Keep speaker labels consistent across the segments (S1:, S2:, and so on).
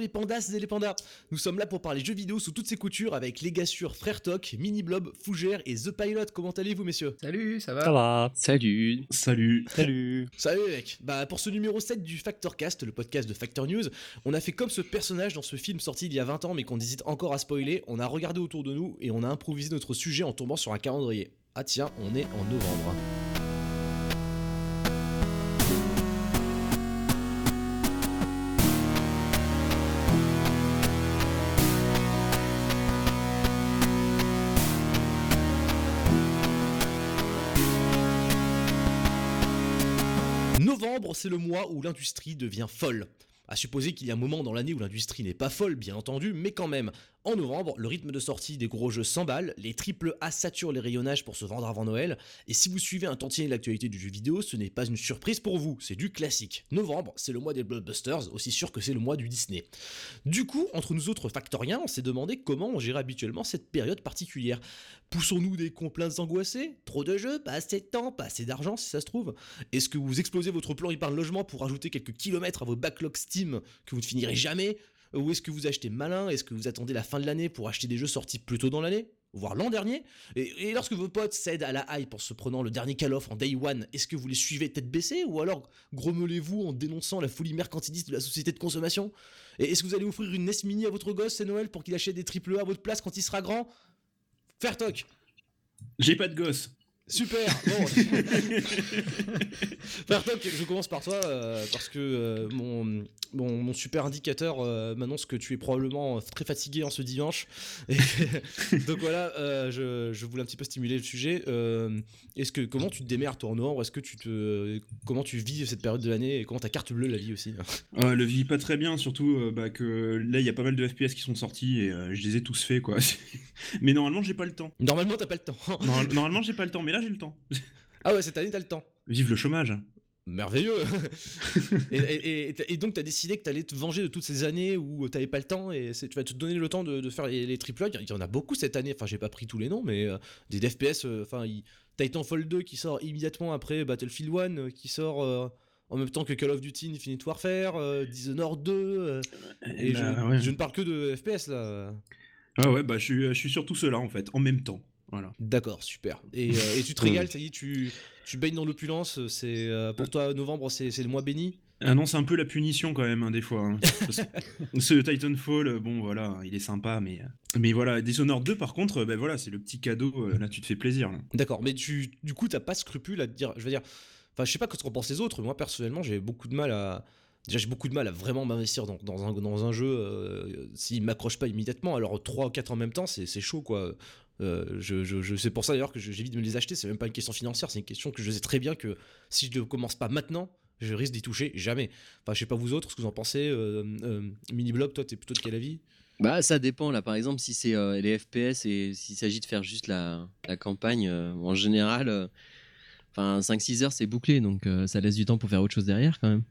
S1: Bonjour les pandas et les pandas. Nous sommes là pour parler jeux vidéo sous toutes ses coutures avec les gars sûrs Frère Toc, Mini Blob, Fougère et The Pilot. Comment allez-vous messieurs?
S2: Salut, ça va?
S3: Ça va.
S4: Salut. Salut.
S3: Salut.
S1: Salut mec. Bah pour ce numéro 7 du Factor Cast, le podcast de Factor News, on a fait comme ce personnage dans ce film sorti il y a 20 ans mais qu'on hésite encore à spoiler. On a regardé autour de nous et on a improvisé notre sujet en tombant sur un calendrier. Ah tiens, on est en novembre. C'est le mois où l'industrie devient folle. À supposer qu'il y a un moment dans l'année où l'industrie n'est pas folle, bien entendu, mais quand même. En novembre, le rythme de sortie des gros jeux s'emballe, les triple A saturent les rayonnages pour se vendre avant Noël, et si vous suivez un tantinet l'actualité du jeu vidéo, ce n'est pas une surprise pour vous, c'est du classique. Novembre, c'est le mois des blockbusters, aussi sûr que c'est le mois du Disney. Du coup, entre nous autres factoriens, on s'est demandé comment on gérait habituellement cette période particulière. Poussons-nous des complaintes angoissées? Trop de jeux Pas assez de temps Pas assez d'argent si ça se trouve Est-ce que vous explosez votre plan épargne logement pour ajouter quelques kilomètres à vos backlogs Steam que vous ne finirez jamais? Ou est-ce que vous achetez malin? Est-ce que vous attendez la fin de l'année pour acheter des jeux sortis plus tôt dans l'année? Voire l'an dernier, et, lorsque vos potes cèdent à la hype en se prenant le dernier call off en day one, est-ce que vous les suivez tête baissée, ou alors grommelez-vous en dénonçant la folie mercantiliste de la société de consommation? Et est-ce que vous allez offrir une NES Mini à votre gosse, c'est Noël, pour qu'il achète des triple A à votre place quand il sera grand? Faire toc
S4: J'ai pas de gosse.
S1: Super Bon Toc, je commence par toi, euh, parce que euh, mon, mon, mon super indicateur euh, m'annonce que tu es probablement très fatigué en ce dimanche. Et donc voilà, euh, je, je voulais un petit peu stimuler le sujet. Euh, Est-ce que comment tu te démerdes toi en novembre? Est-ce que tu te comment tu vis cette période de l'année et comment ta carte bleue la vie aussi?
S4: Euh, le vit pas très bien, surtout euh, bah, que là il y a pas mal de FPS qui sont sortis et euh, je les ai tous faits quoi. mais normalement j'ai pas le temps.
S1: Normalement t'as pas le temps.
S4: Normal- normalement j'ai pas le temps, mais là j'ai le temps.
S1: ah ouais cette année t'as le temps.
S4: Vive le chômage.
S1: Merveilleux et, et- et- et donc t'as décidé que t'allais te venger de toutes ces années où t'avais pas le temps et tu vas te donner le temps de, de faire les, les triple. Il y en a beaucoup cette année, enfin j'ai pas pris tous les noms, mais euh, des FPS, euh, enfin Titanfall 2 qui sort immédiatement après Battlefield 1 euh, qui sort euh, en même temps que Call of Duty Infinite Warfare, euh, Dishonored 2, euh, et
S4: bah,
S1: je,
S4: ouais.
S1: je ne parle que de FPS là.
S4: Ah ouais, bah je suis, je suis sur tout cela en fait, en même temps. Voilà.
S1: D'accord, super. Et, euh, et tu te régales, ça y est, tu, tu baignes dans l'opulence, c'est euh, pour toi novembre c'est le mois béni?
S4: Ah non, c'est un peu la punition quand même, hein, des fois. hein. Que Ce Titanfall, euh, bon voilà, il est sympa, mais, mais voilà, Dishonored 2 par contre, ben voilà, c'est le petit cadeau, là tu te fais plaisir.
S1: D'accord, mais tu, du coup, t'as pas scrupule à te dire, je veux dire, enfin, je sais pas ce qu'en pensent les autres. Moi, personnellement, j'ai beaucoup de mal à, déjà, j'ai beaucoup de mal à vraiment m'investir dans, un, dans un jeu euh, s'il m'accroche pas immédiatement. Alors, 3 ou 4 en même temps, c'est chaud, quoi. Euh, je, je, je- c'est pour ça d'ailleurs que j'évite de me les acheter. C'est même pas une question financière, c'est une question que je sais très bien que si je ne commence pas maintenant, je risque d'y toucher jamais. Enfin, je sais pas vous autres, ce que vous en pensez. Euh, euh, Mini Blob, toi, t'es plutôt de quel avis?
S3: Bah ça dépend là par exemple si c'est euh, les FPS et s'il s'agit de faire juste la, la campagne euh, en général enfin 5-6 heures c'est bouclé donc ça laisse du temps pour faire autre chose derrière quand même.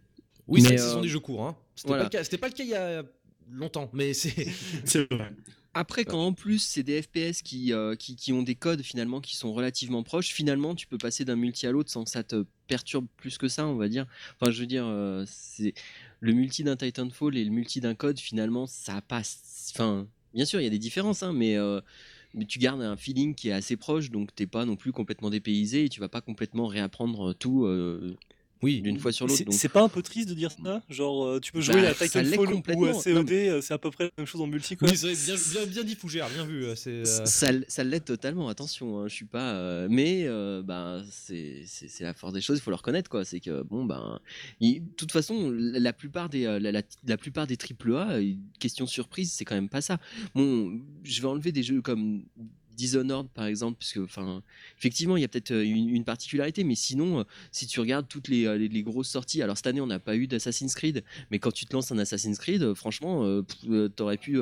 S1: Oui,
S3: Mais,
S1: c'est- ce
S3: euh,
S1: sont des jeux courts. Hein. C'était
S3: voilà.
S1: pas, le cas- c'était pas le cas il y a longtemps, mais c'est.
S4: C'est vrai.
S3: Après quand en plus c'est des FPS qui, euh, qui, qui ont des codes finalement qui sont relativement proches, finalement tu peux passer d'un multi à l'autre sans que ça te perturbe plus que ça on va dire. Enfin je veux dire euh, c'est le multi d'un Titanfall et le multi d'un code finalement ça passe. Enfin bien sûr il y a des différences hein, mais euh, mais tu gardes un feeling qui est assez proche, donc t'es pas non plus complètement dépaysé et tu vas pas complètement réapprendre tout euh,
S1: Oui,
S3: d'une fois sur l'autre.
S5: C'est
S3: Donc,
S5: c'est pas un peu triste de dire ça? Genre, euh, tu peux jouer
S3: Bah,
S5: à Titanfall ou
S3: complètement.
S5: à COD, c'est à peu près la même chose en multi, quoi.
S1: Oui, bien, bien, bien dit Fougère, bien vu. euh, C'est, euh,
S3: ça, ça l'est totalement, attention, hein, je suis pas. euh, mais euh, bah, c'est c'est- c'est la force des choses, il faut le reconnaître, quoi. C'est que, bon, ben. De toute façon, la, plupart des, la, la- la plupart des AAA, question surprise, c'est quand même pas ça. Bon, je vais enlever des jeux comme Dishonored par exemple, parce que enfin, effectivement, il y a peut-être euh, une, particularité, mais sinon, euh, si tu regardes toutes les, euh, les, les grosses sorties, alors cette année on n'a pas eu d'Assassin's Creed, mais quand tu te lances un Assassin's Creed, franchement, t'aurais pu,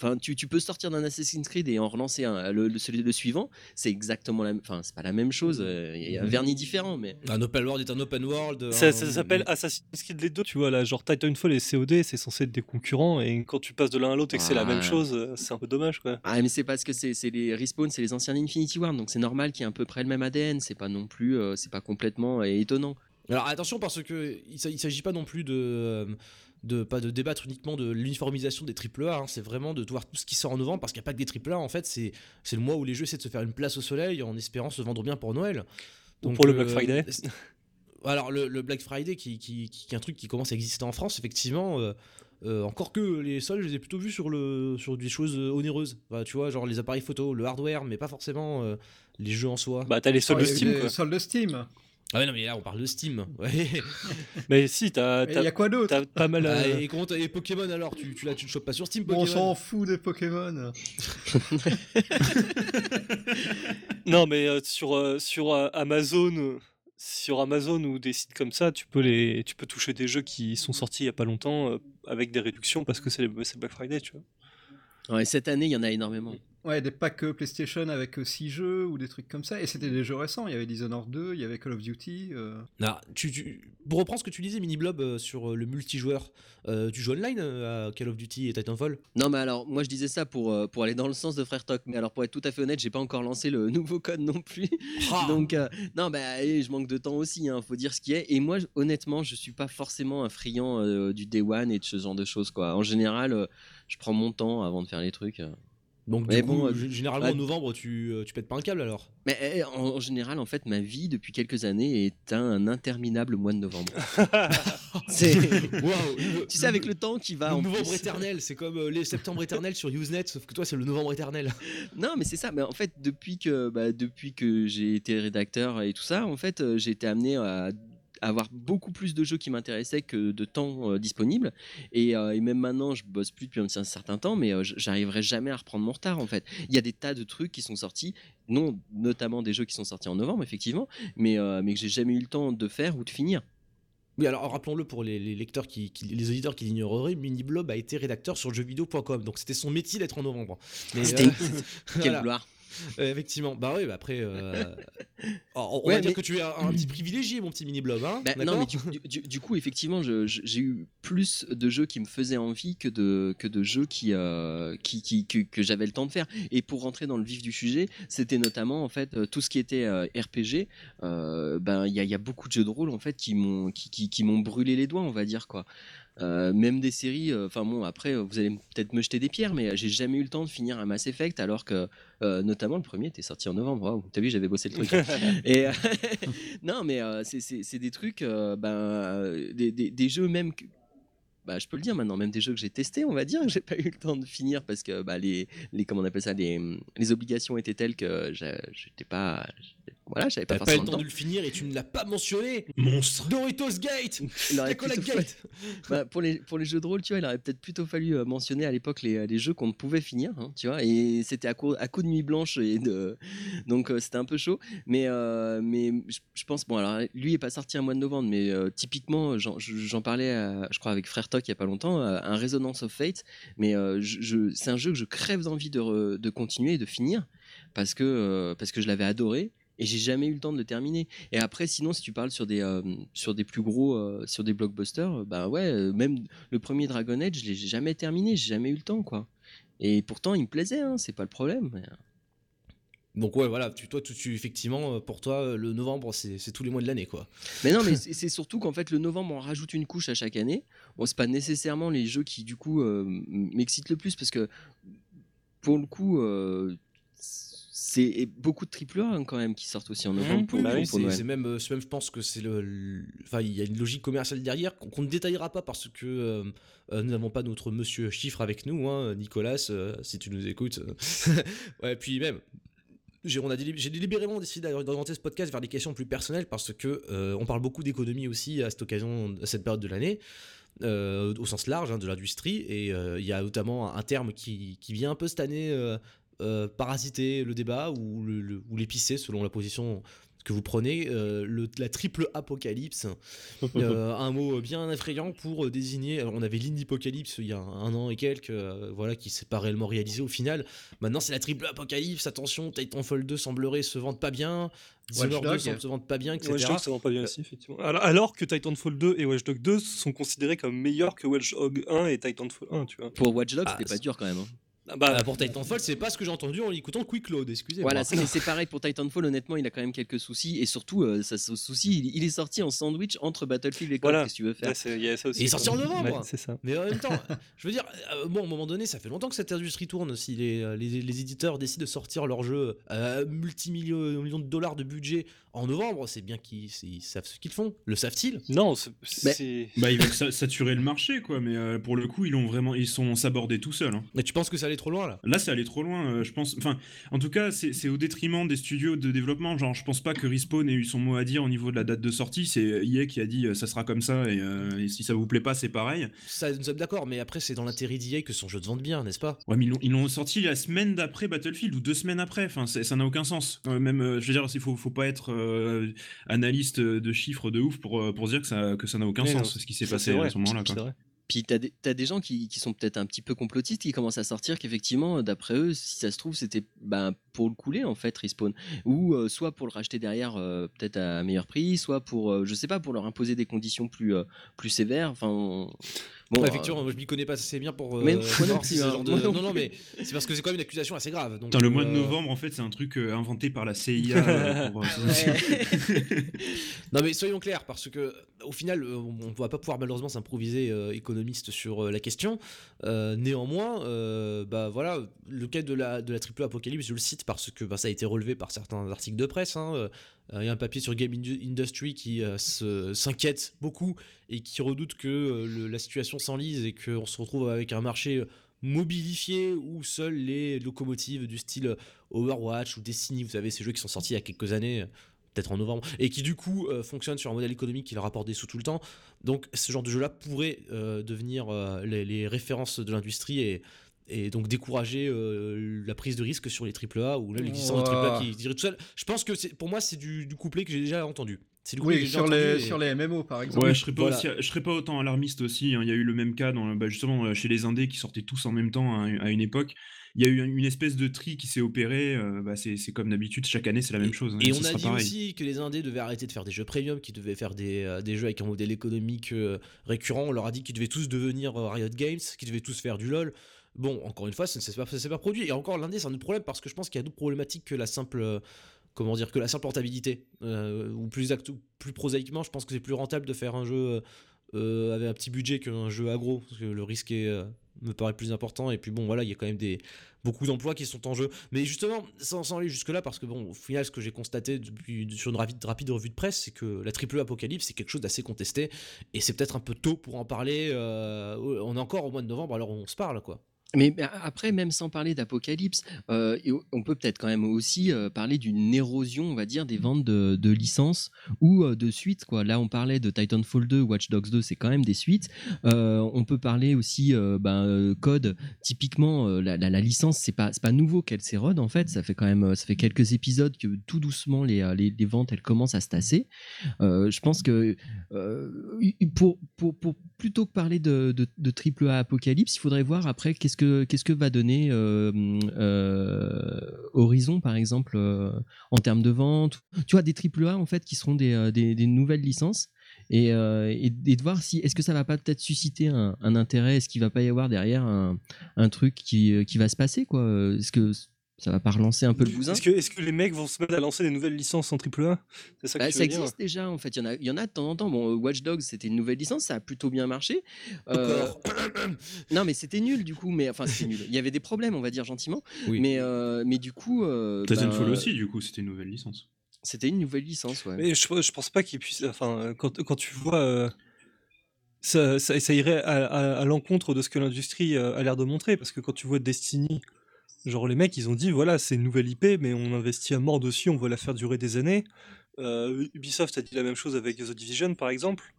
S3: enfin, tu, tu peux sortir d'un Assassin's Creed et en relancer un, le, le, celui- le suivant, c'est exactement la, même- enfin, c'est pas la même chose, euh, il y a un vernis différent, mais
S1: Un open world est un open world.
S5: Ça,
S1: un-
S5: ça s'appelle Assassin's Creed les deux, tu vois, là, genre Titanfall et COD, c'est censé être des concurrents, et quand tu passes de l'un à l'autre et que c'est la même chose, euh, c'est un peu dommage, quoi.
S3: Ah, mais c'est parce que c'est les Respawn, c'est les anciens Infinity Ward, donc c'est normal qu'il y ait à peu près le même ADN. C'est pas non plus, euh, c'est pas complètement étonnant.
S1: Alors attention parce que il sa- il s'agit pas non plus de euh, de pas de débattre uniquement de l'uniformisation des AAA, hein, c'est vraiment de voir tout ce qui sort en novembre parce qu'il n'y a pas que des AAA en fait, c'est c'est le mois où les jeux essaient de se faire une place au soleil en espérant se vendre bien pour Noël.
S5: Ou pour le Black
S1: euh,
S5: Friday.
S1: Alors le, le Black Friday qui, qui, qui est un truc qui commence à exister en France effectivement. euh, euh, encore que les soldes, je les ai plutôt vus sur, le, sur des choses onéreuses. Bah, tu vois, genre les appareils photo, le hardware, mais pas forcément euh, les jeux en soi.
S5: Bah, t'as les soldes de Steam, quoi.
S2: soldes de Steam.
S1: Ah ouais, non, mais là on parle de Steam. Ouais.
S5: Mais si, t'as
S2: il y a quoi d'autre
S5: t'as pas mal.
S1: Ah,
S5: euh,
S1: et, comment t'as- et Pokémon alors tu, tu, là, tu le chopes pas sur Steam
S2: Bon, on
S1: Pokémon
S2: s'en fout des Pokémon.
S5: Non, mais euh, sur, euh, sur euh, Amazon, euh, sur Amazon ou des sites comme ça, tu peux les, tu peux toucher des jeux qui sont sortis il y a pas longtemps euh, avec des réductions parce que c'est les- c'est Black Friday, tu vois.
S3: Ouais, cette année, il y en a énormément.
S2: Ouais, des packs euh, PlayStation avec 6 jeux ou des trucs comme ça. Et c'était des jeux récents. Il y avait Dishonored 2, il y avait Call of Duty. euh.
S1: Non, tu, tu- pour reprendre ce que tu disais, Mini Blob, euh, sur euh, le multijoueur, euh, tu joues online euh, à Call of Duty et Titanfall?
S3: Non, mais alors, moi je disais ça pour, euh, pour aller dans le sens de Frère Talk. Mais alors, pour être tout à fait honnête, j'ai pas encore lancé le nouveau code non plus.
S1: Ah
S3: Donc, euh, non, bah, allez, je manque de temps aussi, hein, faut dire ce qui est. Et moi, honnêtement, je suis pas forcément un friand euh, du Day One et de ce genre de choses, quoi. En général, euh, je prends mon temps avant de faire les trucs. euh.
S1: Donc,
S3: Mais
S1: du
S3: bon,
S1: coup, généralement en novembre, tu, euh, tu pètes pas un câble alors?
S3: Mais eh, en, en général, en fait, ma vie depuis quelques années est un interminable mois de novembre. C'est.
S1: Waouh
S3: Tu sais, avec le temps qui va.
S1: Le
S3: en
S1: novembre
S3: plus.
S1: éternel, c'est comme euh, les septembre éternels sur Usenet, sauf que toi, c'est le novembre éternel.
S3: Non, mais c'est ça. Mais en fait, depuis que, bah, depuis que j'ai été rédacteur et tout ça, en fait, j'ai été amené à avoir beaucoup plus de jeux qui m'intéressaient que de temps euh, disponible. Et, euh, et même maintenant, je bosse plus depuis un certain temps, mais euh, j'arriverai jamais à reprendre mon retard en fait. Il y a des tas de trucs qui sont sortis, non, notamment des jeux qui sont sortis en novembre, effectivement, mais, euh, mais que j'ai jamais eu le temps de faire ou de finir.
S1: Oui, alors rappelons-le pour les, les lecteurs qui, qui- les auditeurs qui l'ignoreraient, Mini Blob a été rédacteur sur jeuxvideo.com, donc c'était son métier d'être en novembre. Mais,
S3: C'était- Quelle gloire.
S1: Euh, effectivement, bah oui, bah après, euh, on, on
S3: Ouais,
S1: va dire que tu es un, un petit privilégié, mon petit Mini Blob, hein
S3: Bah, non, mais du, du- du- du coup, effectivement, j'ai eu plus de jeux qui me faisaient envie que de, que de jeux qui, euh, qui, qui- que, que j'avais le temps de faire. Et pour rentrer dans le vif du sujet, c'était notamment en fait tout ce qui était euh, RPG. ben, il y, a- il y a beaucoup de jeux de rôle en fait qui m'ont qui, qui, qui m'ont brûlé les doigts, on va dire quoi. Euh, même des séries, euh, enfin bon, après euh, vous allez peut-être me jeter des pierres, mais j'ai jamais eu le temps de finir un Mass Effect alors que euh, notamment le premier était sorti en novembre. Waouh, t'as vu, j'avais bossé le truc. Et non, mais c'est- des trucs, ben, des, des- des jeux même que. Bah, je peux le dire maintenant, même des jeux que j'ai testés, on va dire, que j'ai pas eu le temps de finir parce que bah, les, les, comment on appelle ça, les, les obligations étaient telles que j'étais pas, voilà, j'avais pas
S1: T'as pas le
S3: le
S1: temps
S3: temps.
S1: de le finir et tu ne l'as pas mentionné
S4: Monstre.
S1: Doritos Gate
S3: plutôt
S1: Gate
S3: Bah, pour, les, pour les jeux de rôle, tu vois, il aurait peut-être plutôt fallu euh, mentionner à l'époque les, les jeux qu'on ne pouvait finir, hein, tu vois, et c'était à coup, à coup de nuit blanche, et de... donc euh, c'était un peu chaud. Mais, euh, mais je, pense, bon, alors lui est pas sorti un mois de novembre, mais euh, typiquement, j'en parlais, à- je crois, avec Frère Talk il y a pas longtemps, un Resonance of Fate, mais euh, je, je- c'est un jeu que je crève d'envie de, re- de continuer et de finir, parce que, euh, parce que je l'avais adoré. Et j'ai jamais eu le temps de le terminer. Et après, sinon, si tu parles sur des, euh, sur des plus gros, euh, sur des blockbusters, euh, bah ouais, euh, même le premier Dragon Age, je l'ai jamais terminé, j'ai jamais eu le temps, quoi. Et pourtant, il me plaisait, hein, c'est pas le problème. mais-
S1: Donc ouais, voilà, tu, toi, tu, tu- effectivement, pour toi, le novembre, c'est tous les mois de l'année, quoi.
S3: Mais non, mais c'est surtout qu'en fait, le novembre, on rajoute une couche à chaque année. Bon, c'est pas nécessairement les jeux qui, du coup, m'excitent le plus parce que, pour le coup, c'est beaucoup de triple A hein, quand même qui sortent aussi en novembre
S5: Mhm,
S3: pour,
S5: bah
S3: pour-
S5: oui,
S3: pour
S1: c'est
S3: Noël.
S1: c'est même, euh, c'est même, je pense que c'est le, le- enfin, il y a une logique commerciale derrière qu'on ne détaillera pas parce que euh, euh, nous n'avons pas notre monsieur chiffre avec nous, hein, Nicolas, euh, si tu nous écoutes. ouais, puis même. J'ai on a délib- j'ai délibérément décidé d'orienter ce podcast vers des questions plus personnelles parce que euh, on parle beaucoup d'économie aussi à cette occasion, à cette période de l'année, euh, au sens large hein, de l'industrie, et euh, il y a notamment un terme qui, qui vient un peu cette année euh, parasiter le débat ou le- le- ou l'épicer selon la position que vous prenez. Euh, le- la triple apocalypse, euh, un mot bien effrayant pour désigner. alors, on avait l'Indipocalypse il y a un an et quelques, euh, voilà, qui s'est pas réellement réalisé au final. Maintenant, c'est la triple apocalypse. Attention, Titanfall 2 semblerait se vendre pas bien. Dishonored 2
S2: Watch Dogs.
S1: semble se vendre pas bien, etc.
S5: Watch Dogs, ça vend pas bien aussi, effectivement. Alors, alors que Titanfall 2 et Watch Dogs 2 sont considérés comme meilleurs que Watch Dogs 1 et Titanfall 1, tu vois.
S3: Pour Watch Dogs,
S1: Ah,
S3: c'était pas dur quand même. hein.
S5: Ah bah,
S1: Ah, pour Titanfall, c'est pas ce que j'ai entendu en écoutant Quick Load, excusez-moi.
S3: Voilà, c'est pareil pour Titanfall. Honnêtement, il a quand même quelques soucis et surtout, euh, ça, ce souci, il, il est sorti en sandwich entre Battlefield et Call.
S5: Voilà.
S3: Qu'est-ce que tu veux faire
S5: il y a ça aussi.
S1: Il est sorti en novembre.
S5: Ouais, C'est ça.
S1: Mais en même temps, je veux dire, euh, bon, à un moment donné, ça fait longtemps que cette industrie tourne. Si les, euh, les, les éditeurs décident de sortir leur jeu à multimillions millions de dollars de budget en novembre, c'est bien qu'ils savent ce qu'ils font. Le savent-ils?
S5: Non, c'est-.
S4: Bah, ils veulent sa- saturer le marché, quoi. Mais euh, pour le coup, ils ont vraiment, ils sont sabordés tout seuls. hein.
S1: Mais tu penses que ça allait trop loin là
S4: Là, c'est allé trop loin, euh, je pense. Enfin, en tout cas, c'est au détriment des studios de développement. Genre, je pense pas que Respawn ait eu son mot à dire au niveau de la date de sortie. C'est EA qui a dit euh, ça sera comme ça et, euh, et si ça vous plaît pas, c'est pareil.
S1: Ça, nous sommes d'accord, mais après, c'est dans l'intérêt d'EA que son jeu de vende bien, n'est-ce pas?
S4: Ouais, mais ils l'ont- sorti la semaine d'après Battlefield ou deux semaines après. Enfin, c'est- ça n'a aucun sens. Euh, même, euh, je veux dire, il faut, faut pas être euh, analyste de chiffres de ouf pour, euh, pour dire que ça que ça n'a aucun
S5: Mais non,
S4: sens ce qui s'est passé à ce moment-là.
S3: Puis t'as des, t'as des gens qui, sont peut-être un petit peu complotistes qui commencent à sortir qu'effectivement, d'après eux, si ça se trouve, c'était ben, pour le couler en fait, Respawn. Ou euh, soit pour le racheter derrière, euh, peut-être à meilleur prix, soit pour, euh, je sais pas, pour leur imposer des conditions plus, euh, sévères. Enfin, bon,
S1: Ouais,
S3: euh,
S1: Effectivement, moi je m'y connais pas assez bien pour. euh,
S3: Mais non hein. non
S1: Non, non, mais c'est parce que c'est quand même une accusation assez grave. Donc,
S4: le mois de
S1: euh,
S4: novembre, en fait, c'est un truc euh, inventé par la CIA. pour,
S1: Non mais soyons clairs parce que au final euh, on ne va pas pouvoir malheureusement s'improviser euh, économiste sur euh, la question. Euh, néanmoins, euh, bah voilà, le cas de la de la triple apocalypse, je le cite parce que bah, ça a été relevé par certains articles de presse. hein, euh, Il y a un papier sur Game Indu- Industry qui euh, s'inquiète beaucoup et qui redoute que euh, le- la situation s'enlise et qu'on se retrouve avec un marché mobilifié où seules les locomotives du style Overwatch ou Destiny, vous savez, ces jeux qui sont sortis il y a quelques années, peut-être en novembre, et qui du coup euh, fonctionnent sur un modèle économique qui leur rapporte des sous tout le temps. Donc ce genre de jeu-là pourrait euh, devenir euh, les, les références de l'industrie et, et donc décourager euh, la prise de risque sur les AAA ou les licences de AAA qui diraient tout seul. Je pense que pour moi c'est du, du couplet que j'ai déjà entendu.
S2: Oui, sur les,
S1: entendu et-
S2: sur les MMO par exemple.
S4: Ouais, je serais pas
S1: Voilà.
S4: aussi, je serais pas autant alarmiste aussi. hein. Il y a eu le même cas dans, bah, justement euh, chez les indés qui sortaient tous en même temps à, à une époque. Il y a eu une espèce de tri qui s'est opéré. euh, bah, c'est comme d'habitude, chaque année c'est la même
S1: Et-
S4: chose. hein,
S1: Et on a dit
S4: pareil.
S1: aussi que les indés devaient arrêter de faire des jeux premium, qu'ils devaient faire des, euh, des jeux avec un modèle économique euh, récurrent. On leur a dit qu'ils devaient tous devenir euh, Riot Games, qu'ils devaient tous faire du LoL. Bon, encore une fois, ça ne s'est pas, pas produit. Et encore, l'indé, c'est un autre problème parce que je pense qu'il y a d'autres problématiques que la simple. Comment dire que la simple rentabilité Euh, ou plus prosaïquement je pense que c'est plus rentable de faire un jeu euh, euh, avec un petit budget qu'un jeu agro parce que le risque euh, me paraît plus important. Et puis bon voilà il y a quand même beaucoup d'emplois qui sont en jeu. Mais justement sans, sans aller jusque là parce que bon au final ce que j'ai constaté depuis sur une rapide, rapide revue de presse c'est que la triple apocalypse c'est quelque chose d'assez contesté. Et c'est peut-être un peu tôt pour en parler on est encore au mois de novembre alors on se parle quoi
S3: Mais mais après, même sans parler d'apocalypse, euh, on peut peut-être quand même aussi euh, parler d'une érosion, on va dire, des ventes de, licences ou euh, de suites. Quoi. Là, on parlait de Titanfall 2, Watch Dogs 2, c'est quand même des suites. On peut parler aussi ben, Code. Typiquement, la, licence, c'est pas pas nouveau qu'elle s'érode en fait. Ça fait quand même ça fait quelques épisodes que tout doucement les, les, ventes elles commencent à se tasser. Je pense que pour, pour, pour plutôt que parler de, de, de triple A apocalypse, il faudrait voir après qu'est-ce que qu'est-ce que va donner euh, euh, Horizon par exemple euh, en termes de vente. Tu vois des triple A en fait qui seront des, nouvelles licences. Et, de voir si est-ce que ça va pas peut-être susciter un, intérêt, est-ce qu'il va pas y avoir derrière un, truc qui, qui va se passer quoi? Est-ce que ça va pas relancer un peu le bousin
S5: Est-ce que, les mecs vont se mettre à lancer des nouvelles licences en AAA C'est ça que
S3: Bah,
S5: tu
S3: ça
S5: veux dire?
S3: existe déjà en fait. Il y en a, il y en a de temps en temps. Bon, euh, Watch Dogs c'était une nouvelle licence, ça a plutôt bien marché. Euh, non, mais c'était nul du coup. Mais enfin, c'était nul. Il y avait des problèmes, on va dire gentiment.
S1: Oui.
S3: Mais euh, mais du coup, euh,
S4: Titanfall
S3: ben,
S4: aussi, du coup, c'était une nouvelle licence.
S3: C'était une nouvelle licence, ouais.
S5: Mais je, je pense pas qu'ils puissent. Enfin, quand, quand tu vois. euh, ça, ça, ça irait à, à- à l'encontre de ce que l'industrie a l'air de montrer. Parce que quand tu vois Destiny, genre les mecs, ils ont dit voilà, c'est une nouvelle IP, mais on investit à mort dessus, on va la faire durer des années. Euh, Ubisoft a dit la même chose avec The Division, par exemple.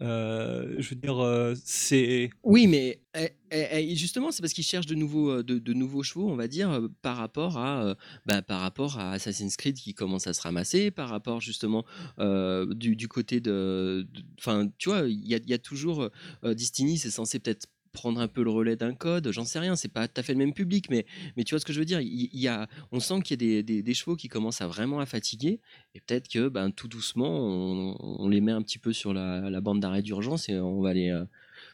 S5: Euh, je veux dire, euh, c'est.
S3: Oui, mais eh, eh, eh, justement, c'est parce qu'ils cherchent de nouveaux, de, nouveaux chevaux, on va dire, par rapport à, bah, par rapport à Assassin's Creed qui commence à se ramasser, par rapport justement du, côté de, enfin, tu vois, il y y a toujours Destiny, c'est censé peut-être prendre un peu le relais d'un code, j'en sais rien, c'est pas tout à fait le même public, mais, mais tu vois ce que je veux dire, il, il y a, on sent qu'il y a des, des, des chevaux qui commencent à vraiment à fatiguer, et peut-être que ben, tout doucement, on, on les met un petit peu sur la, la bande d'arrêt d'urgence et on va les... euh,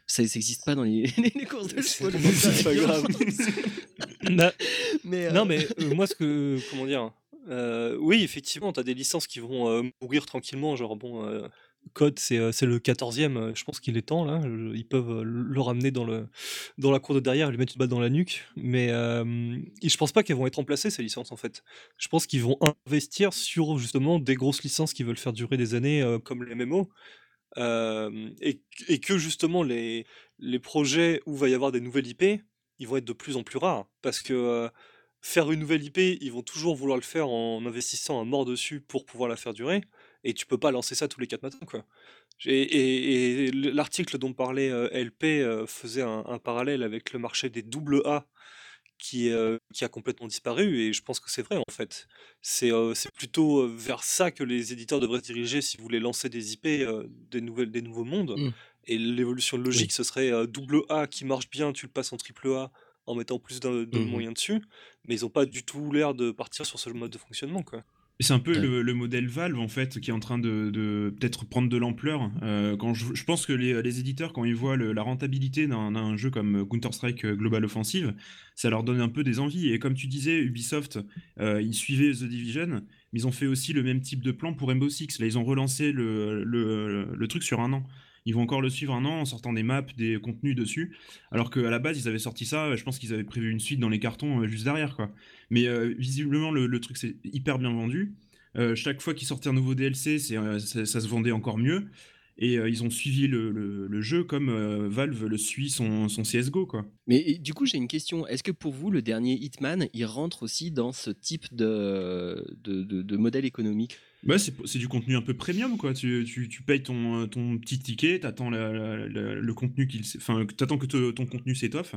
S3: ça n'existe pas dans les, les courses de chevaux.
S5: C'est pas grave.
S3: mais, euh,
S5: Non, mais euh, moi, ce que. Comment dire euh, Oui, effectivement, tu as des licences qui vont euh, mourir tranquillement. Genre, bon, euh, Code, c'est euh, le 14e. euh, Je pense qu'il est temps, là. Ils peuvent euh, le ramener dans, le, dans la cour de derrière, lui mettre une balle dans la nuque. Mais euh, je pense pas qu'elles vont être remplacées, ces licences, en fait. Je pense qu'ils vont investir sur, justement, des grosses licences qui veulent faire durer des années, comme les MMO. Et, que, justement, les, les projets où va y avoir des nouvelles IP, ils vont être de plus en plus rares. Parce que. faire une nouvelle IP, ils vont toujours vouloir le faire en investissant un mort dessus pour pouvoir la faire durer, et tu peux pas lancer ça tous les 4 matins, quoi. Et, et- et l'article dont parlait euh, LP euh, faisait un, un parallèle avec le marché des double A qui, euh, qui a complètement disparu, et je pense que c'est vrai en fait. C'est euh, plutôt vers ça que les éditeurs devraient se diriger si vous voulez lancer des IP, des, nouvelles, des nouveaux mondes.
S3: Mm.
S5: Et l'évolution logique, ce serait double A qui marche bien, tu le passes en triple A en mettant plus de, de
S1: Mhm.
S5: moyens dessus, mais ils ont pas du tout l'air de partir sur ce mode de fonctionnement. Quoi.
S4: C'est un peu
S3: Ouais.
S4: le, le modèle Valve en fait qui est en train de, de peut-être prendre de l'ampleur. Euh, quand je, je pense que les, les éditeurs quand ils voient le- la rentabilité d'un jeu comme Counter Strike Global Offensive, ça leur donne un peu des envies. Et comme tu disais, Ubisoft, euh, ils suivaient The Division, mais ils ont fait aussi le même type de plan pour Rainbow Six. Là, ils ont relancé le truc sur un an. Ils vont encore le suivre un an en sortant des maps, des contenus dessus. Alors qu'à la base, ils avaient sorti ça, je pense qu'ils avaient prévu une suite dans les cartons euh, juste derrière. quoi. Mais euh, visiblement, le, truc s'est hyper bien vendu. Euh, chaque fois qu'ils sortaient un nouveau DLC, c'est, ça, se vendait encore mieux. Et ils ont suivi le, jeu comme Valve le suit son, CSGO. Quoi.
S3: Mais du coup, j'ai une question. Est-ce que pour vous, le dernier Hitman, il rentre aussi dans ce type de modèle économique?
S4: Bah, c'est, c'est du contenu un peu premium. Quoi. Tu, tu, tu payes ton, euh, ton petit ticket, t'attends la- la- la- le contenu qu'il, enfin, t'attends que te- ton contenu s'étoffe.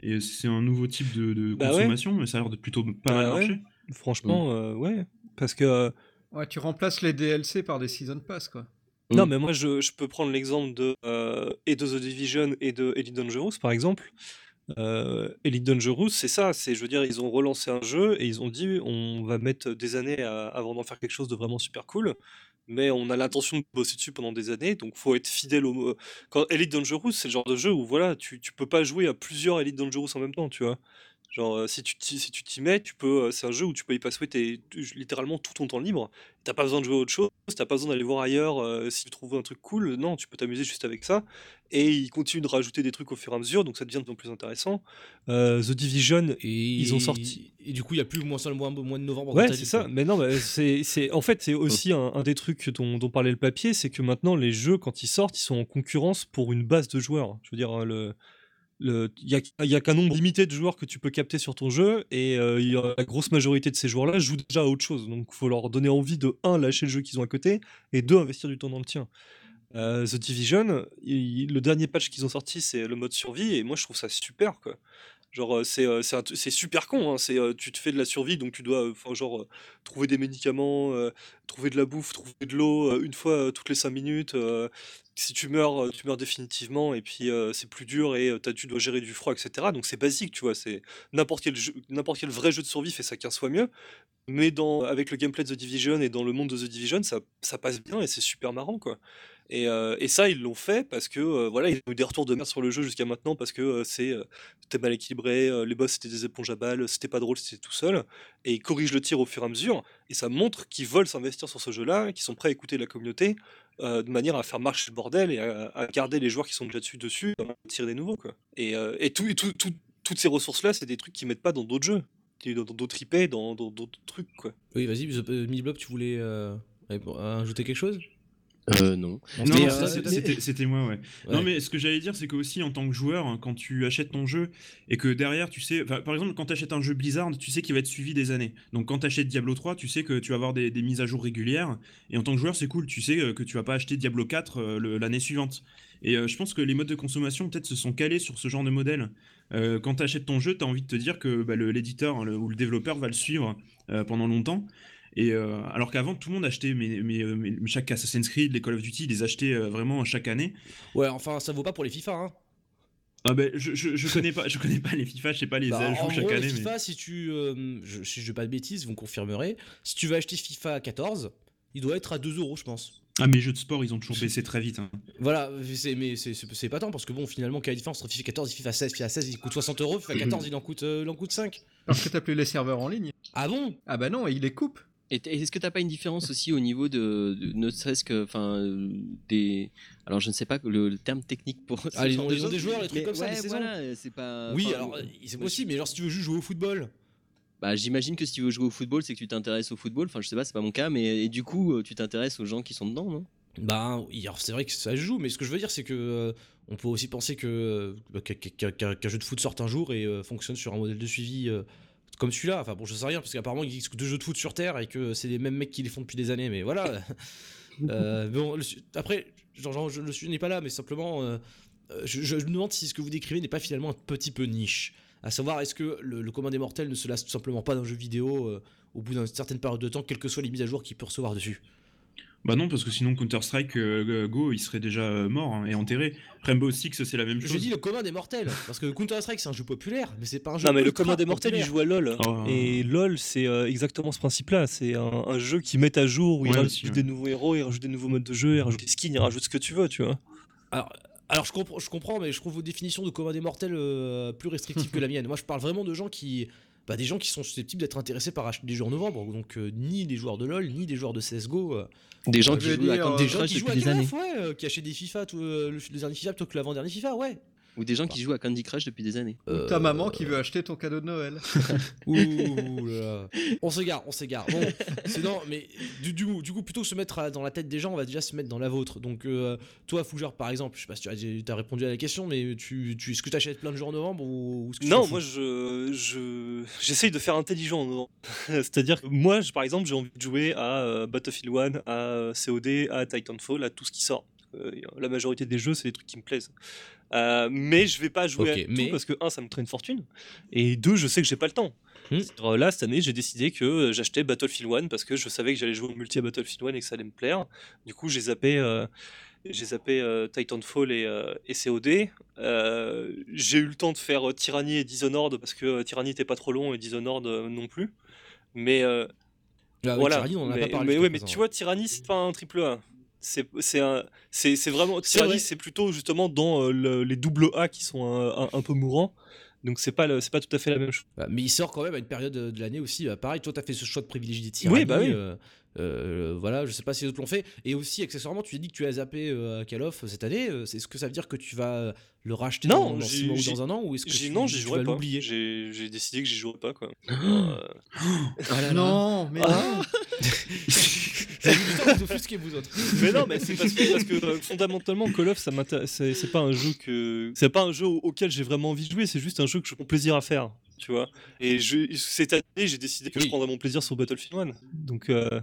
S4: Et c'est un nouveau type de, de
S5: Bah ouais.
S4: consommation, mais ça a l'air de plutôt pas mal
S5: Bah ouais.
S4: marcher.
S5: Franchement, euh, ouais. Parce que. euh,
S2: Ouais, tu remplaces les DLC par des Season Pass, quoi.
S5: Non,
S3: Mm.
S5: mais moi, je, je peux prendre l'exemple de, euh, et de The Division et de Elite Dangerous, par exemple. Euh, Elite Dangerous, c'est ça. C'est, je veux dire, ils ont relancé un jeu et ils ont dit on va mettre des années avant d'en faire quelque chose de vraiment super cool. Mais on a l'intention de bosser dessus pendant des années, donc faut être fidèle au. Quand Elite Dangerous, c'est le genre de jeu où voilà, tu, tu peux pas jouer à plusieurs Elite Dangerous en même temps, tu vois. Genre, euh, si tu t'y- si tu t'y mets, tu peux, euh, c'est un jeu où tu peux y passer tes- littéralement tout ton temps libre. T'as pas besoin de jouer à autre chose, t'as pas besoin d'aller voir ailleurs euh, si tu trouves un truc cool. Non, tu peux t'amuser juste avec ça. Et ils continuent de rajouter des trucs au fur et à mesure, donc ça devient de plus en plus intéressant. Euh, The Division,
S1: Et
S5: Ils ont sorti-
S1: Et du coup, il y a plus moins ça le mois, mois de novembre.
S5: Ouais, c'est ça.
S1: quoi.
S5: Mais non, mais c'est, c'est, en fait, c'est aussi un, un des trucs dont, dont parlait le papier, c'est que maintenant, les jeux, quand ils sortent, ils sont en concurrence pour une base de joueurs. Je veux dire, le. Il n'y a, qu'un nombre limité de joueurs que tu peux capter sur ton jeu, et euh, la grosse majorité de ces joueurs-là jouent déjà à autre chose. Donc, il faut leur donner envie de, un, lâcher le jeu qu'ils ont à côté, et deux, investir du temps dans le tien. Euh, The Division, le dernier patch qu'ils ont sorti, c'est le mode survie, et moi, je trouve ça super, quoi. Genre, euh, c'est euh, c'est super con, hein, c'est, euh, tu te fais de la survie, donc tu dois, genre, trouver des médicaments, trouver de la bouffe, trouver de l'eau, une fois toutes les 5 minutes. si tu meurs, tu meurs définitivement, et puis c'est plus dur, et t'as- tu dois gérer du froid, etc. Donc c'est basique, tu vois, c'est n'importe quel, n'importe quel vrai jeu de survie fait ça 15 fois mieux, mais dans, avec le gameplay de The Division et dans le monde de The Division, ça, ça passe bien, et c'est super marrant, quoi. Et, euh, et ça, ils l'ont fait parce que euh, voilà, ils ont eu des retours de merde sur le jeu jusqu'à maintenant parce que euh, c'était mal équilibré, les boss c'était des éponges à balles, c'était pas drôle, c'était tout seul. Et ils corrigent le tir au fur et à mesure. Et ça montre qu'ils veulent s'investir sur ce jeu-là, qu'ils sont prêts à écouter la communauté de manière à faire marcher le bordel et à, garder les joueurs qui sont déjà dessus dessus, à tirer des nouveaux. Et, et tout, et tout- tout- toutes ces ressources-là, c'est des trucs qu'ils mettent pas dans d'autres jeux, dans d'autres IP, dans d'autres trucs.
S1: Oui, vas-y, Midblock, tu voulais ajouter quelque chose?
S3: Euh, non.
S1: On
S4: Non,
S1: euh,
S4: c'était- moi, ouais.
S1: Ouais.
S4: Non, mais ce que j'allais dire, c'est qu'aussi en tant que joueur, hein, quand tu achètes ton jeu et que derrière, tu sais, par exemple, quand tu achètes un jeu Blizzard, tu sais qu'il va être suivi des années. Donc, quand tu achètes Diablo 3, tu sais que tu vas avoir des, des mises à jour régulières. Et en tant que joueur, c'est cool. Tu sais euh, que tu vas pas acheter Diablo 4 euh, l'année suivante. Et je pense que les modes de consommation, peut-être, se sont calés sur ce genre de modèle. Quand tu achètes ton jeu, tu as envie de te dire que bah, l'éditeur hein, ou le développeur va le suivre pendant longtemps. Et euh, alors qu'avant, tout le monde achetait mais, mais, euh, mais chaque Assassin's Creed, les Call of Duty, ils les achetaient euh, vraiment chaque année.
S1: Ouais, enfin, ça vaut pas pour les FIFA. Hein.
S4: Ah ben, je, je, je connais pas, je connais pas les FIFA, je sais pas les
S1: Bah,
S4: ajouts chaque
S1: gros,
S4: année.
S1: les
S4: mais-
S1: FIFA, si tu. euh, je, si je dis pas de bêtises, vous me confirmerez. Si tu veux acheter FIFA 14, il doit être à 2 euros, je pense.
S4: Ah, mes jeux de sport, ils ont toujours baissé très vite. hein.
S1: Voilà, c'est- mais c'est- pas tant parce que bon, finalement, quelle est la différence entre FIFA 14 et FIFA 16 FIFA 16, il coûte 60 euros, FIFA 14, il en coûte, euh, il en coûte 5.
S2: Parce que t'as plus les serveurs en ligne.
S1: Ah bon?
S2: Ah bah non, il les coupe.
S3: Est-ce que t'as pas une différence aussi au niveau de, de- ne serait-ce que, enfin, euh, des, alors je ne sais pas le, le terme technique pour.
S1: Ah,
S3: genre choses,
S1: des joueurs, les trucs
S3: mais
S1: comme ça, les
S3: voilà, c'est pas.
S1: Oui,
S3: enfin,
S1: alors euh, c'est possible, mais alors si tu veux juste jouer au football,
S3: Bah, j'imagine que si tu veux jouer au football, c'est que tu t'intéresses au football. Enfin, je sais pas, c'est pas mon cas, mais et du coup, euh, tu t'intéresses aux gens qui sont dedans, non?
S1: Bah oui, alors c'est vrai que ça joue, mais ce que je veux dire, c'est que euh, on peut aussi penser que euh, qu'un- jeu de foot sorte un jour et euh, fonctionne sur un modèle de suivi. Comme celui-là, enfin bon, je sais rien, parce qu'apparemment il existe que deux jeux de foot sur Terre et que c'est les mêmes mecs qui les font depuis des années, mais voilà. Euh, bon, le après, genre, genre, je, le sujet n'est pas là, mais simplement, euh, euh, je, je me demande si ce que vous décrivez n'est pas finalement un petit peu niche. À savoir, est-ce que le, le commun des mortels ne se lasse tout simplement pas d'un jeu vidéo euh, au bout d'une certaine période de temps, quelles que soient les mises à jour qu'il peut recevoir dessus?
S4: Bah non, parce que sinon Counter-Strike euh, Go, il serait déjà euh, mort hein, et enterré. Rainbow Six, c'est la même chose.
S1: Je dis le commun des mortels, parce que Counter-Strike c'est un jeu populaire, mais c'est pas un jeu.
S5: Non mais le commun des mortels il joue à LoL
S4: Oh.
S5: et LoL c'est euh, exactement ce principe-là. C'est un, un jeu qui met à jour où il
S4: Ouais,
S5: rajoute
S4: aussi, ouais.
S5: des nouveaux héros, il rajoute des nouveaux modes de jeu, il rajoute des skins, il rajoute ce que tu veux, tu vois.
S1: Alors, alors je, comprends, je comprends, mais je trouve vos définitions de commun des mortels euh, plus restrictives que la mienne. Moi je parle vraiment de gens qui. Bah, des gens qui sont susceptibles d'être intéressés par des jeux en novembre, donc euh, ni des joueurs de LoL, ni des joueurs de CSGO. euh,
S3: Des gens
S2: Ça
S3: qui jouent à
S2: dire, euh,
S1: des gens qui jouent à
S3: des années,
S1: ouais, euh, qui achètent des FIFA, tout, euh, le, le dernier FIFA plutôt que l'avant-dernier FIFA, ouais.
S3: Ou des gens qui jouent à Candy Crush depuis des années.
S1: Euh,
S2: Ta maman qui veut acheter ton cadeau de Noël.
S1: Ouh là là. On s'égare, on s'égare. Bon, c'est non, mais du, du, coup- du coup, plutôt que se mettre dans la tête des gens, on va déjà se mettre dans la vôtre. Donc, euh, toi, Fougère, par exemple, je sais pas si tu as, répondu à la question, mais tu, tu, est-ce que tu achètes plein de jeux en novembre ou, ou que
S5: Non, moi je je j'essaye de faire intelligent en novembre. C'est-à-dire que moi, je- par exemple, j'ai envie de jouer à euh, Battlefield 1, à euh, COD, à Titanfall, à tout ce qui sort. Euh, la majorité des jeux, c'est des trucs qui me plaisent. Euh, mais je vais pas jouer
S1: Ok,
S5: à tout parce que un, ça me traîne une fortune, et deux, je sais que j'ai pas le temps.
S1: Hmm.
S5: Là, cette année, j'ai décidé que euh, j'achetais Battlefield 1 parce que je savais que j'allais jouer au multi à Battlefield 1 et que ça allait me plaire. Du coup, j'ai zappé, euh, j'ai zappé euh, Titanfall et, euh, et COD. Euh, j'ai eu le temps de faire Tyranny et Dishonored parce que Tyranny n'était pas trop long et Dishonored non plus. Mais
S1: Ah
S5: voilà.
S1: Tyranny, on en a
S5: mais,
S1: pas parlé
S5: mais ouais, tu vois, Tyranny, c'est pas un triple A. C'est c'est un- c'est c'est vraiment
S1: vrai.
S5: c'est plutôt justement dans euh, le- les double A qui sont un, un- un peu mourants. Donc c'est pas c'est pas tout à fait la même chose.
S1: Bah, mais il sort quand même à une période de l'année aussi. bah, pareil, toi, t'as fait ce choix de privilégier des Tyranny.
S5: Oui, bah oui.
S1: euh, euh, voilà, je sais pas si les autres l'ont fait. Et aussi, accessoirement, tu as dit que tu as zappé euh, à Call of cette année. euh, C'est ce que ça veut dire que tu vas euh, le racheter
S5: Non,
S1: dans, dans
S5: j'ai-
S1: six mois ou
S5: j'ai-
S1: dans un an ou est-ce que tu,
S5: non, j'y jouerai pas.
S1: l'oublier?
S5: J'ai décidé que j'y jouerais pas quoi. Euh,
S2: Non, mais non.
S1: À vous autres.
S5: mais non, mais c'est parce que, parce que, euh, fondamentalement Call of ça m'intéresse. C'est c'est pas un jeu que c'est pas un jeu au- auquel j'ai vraiment envie de jouer. C'est juste un jeu que je prends plaisir à faire. Tu vois. Et je, cette année, j'ai décidé que
S1: Oui.
S5: je prendrais mon plaisir sur Battlefield 1. Donc euh,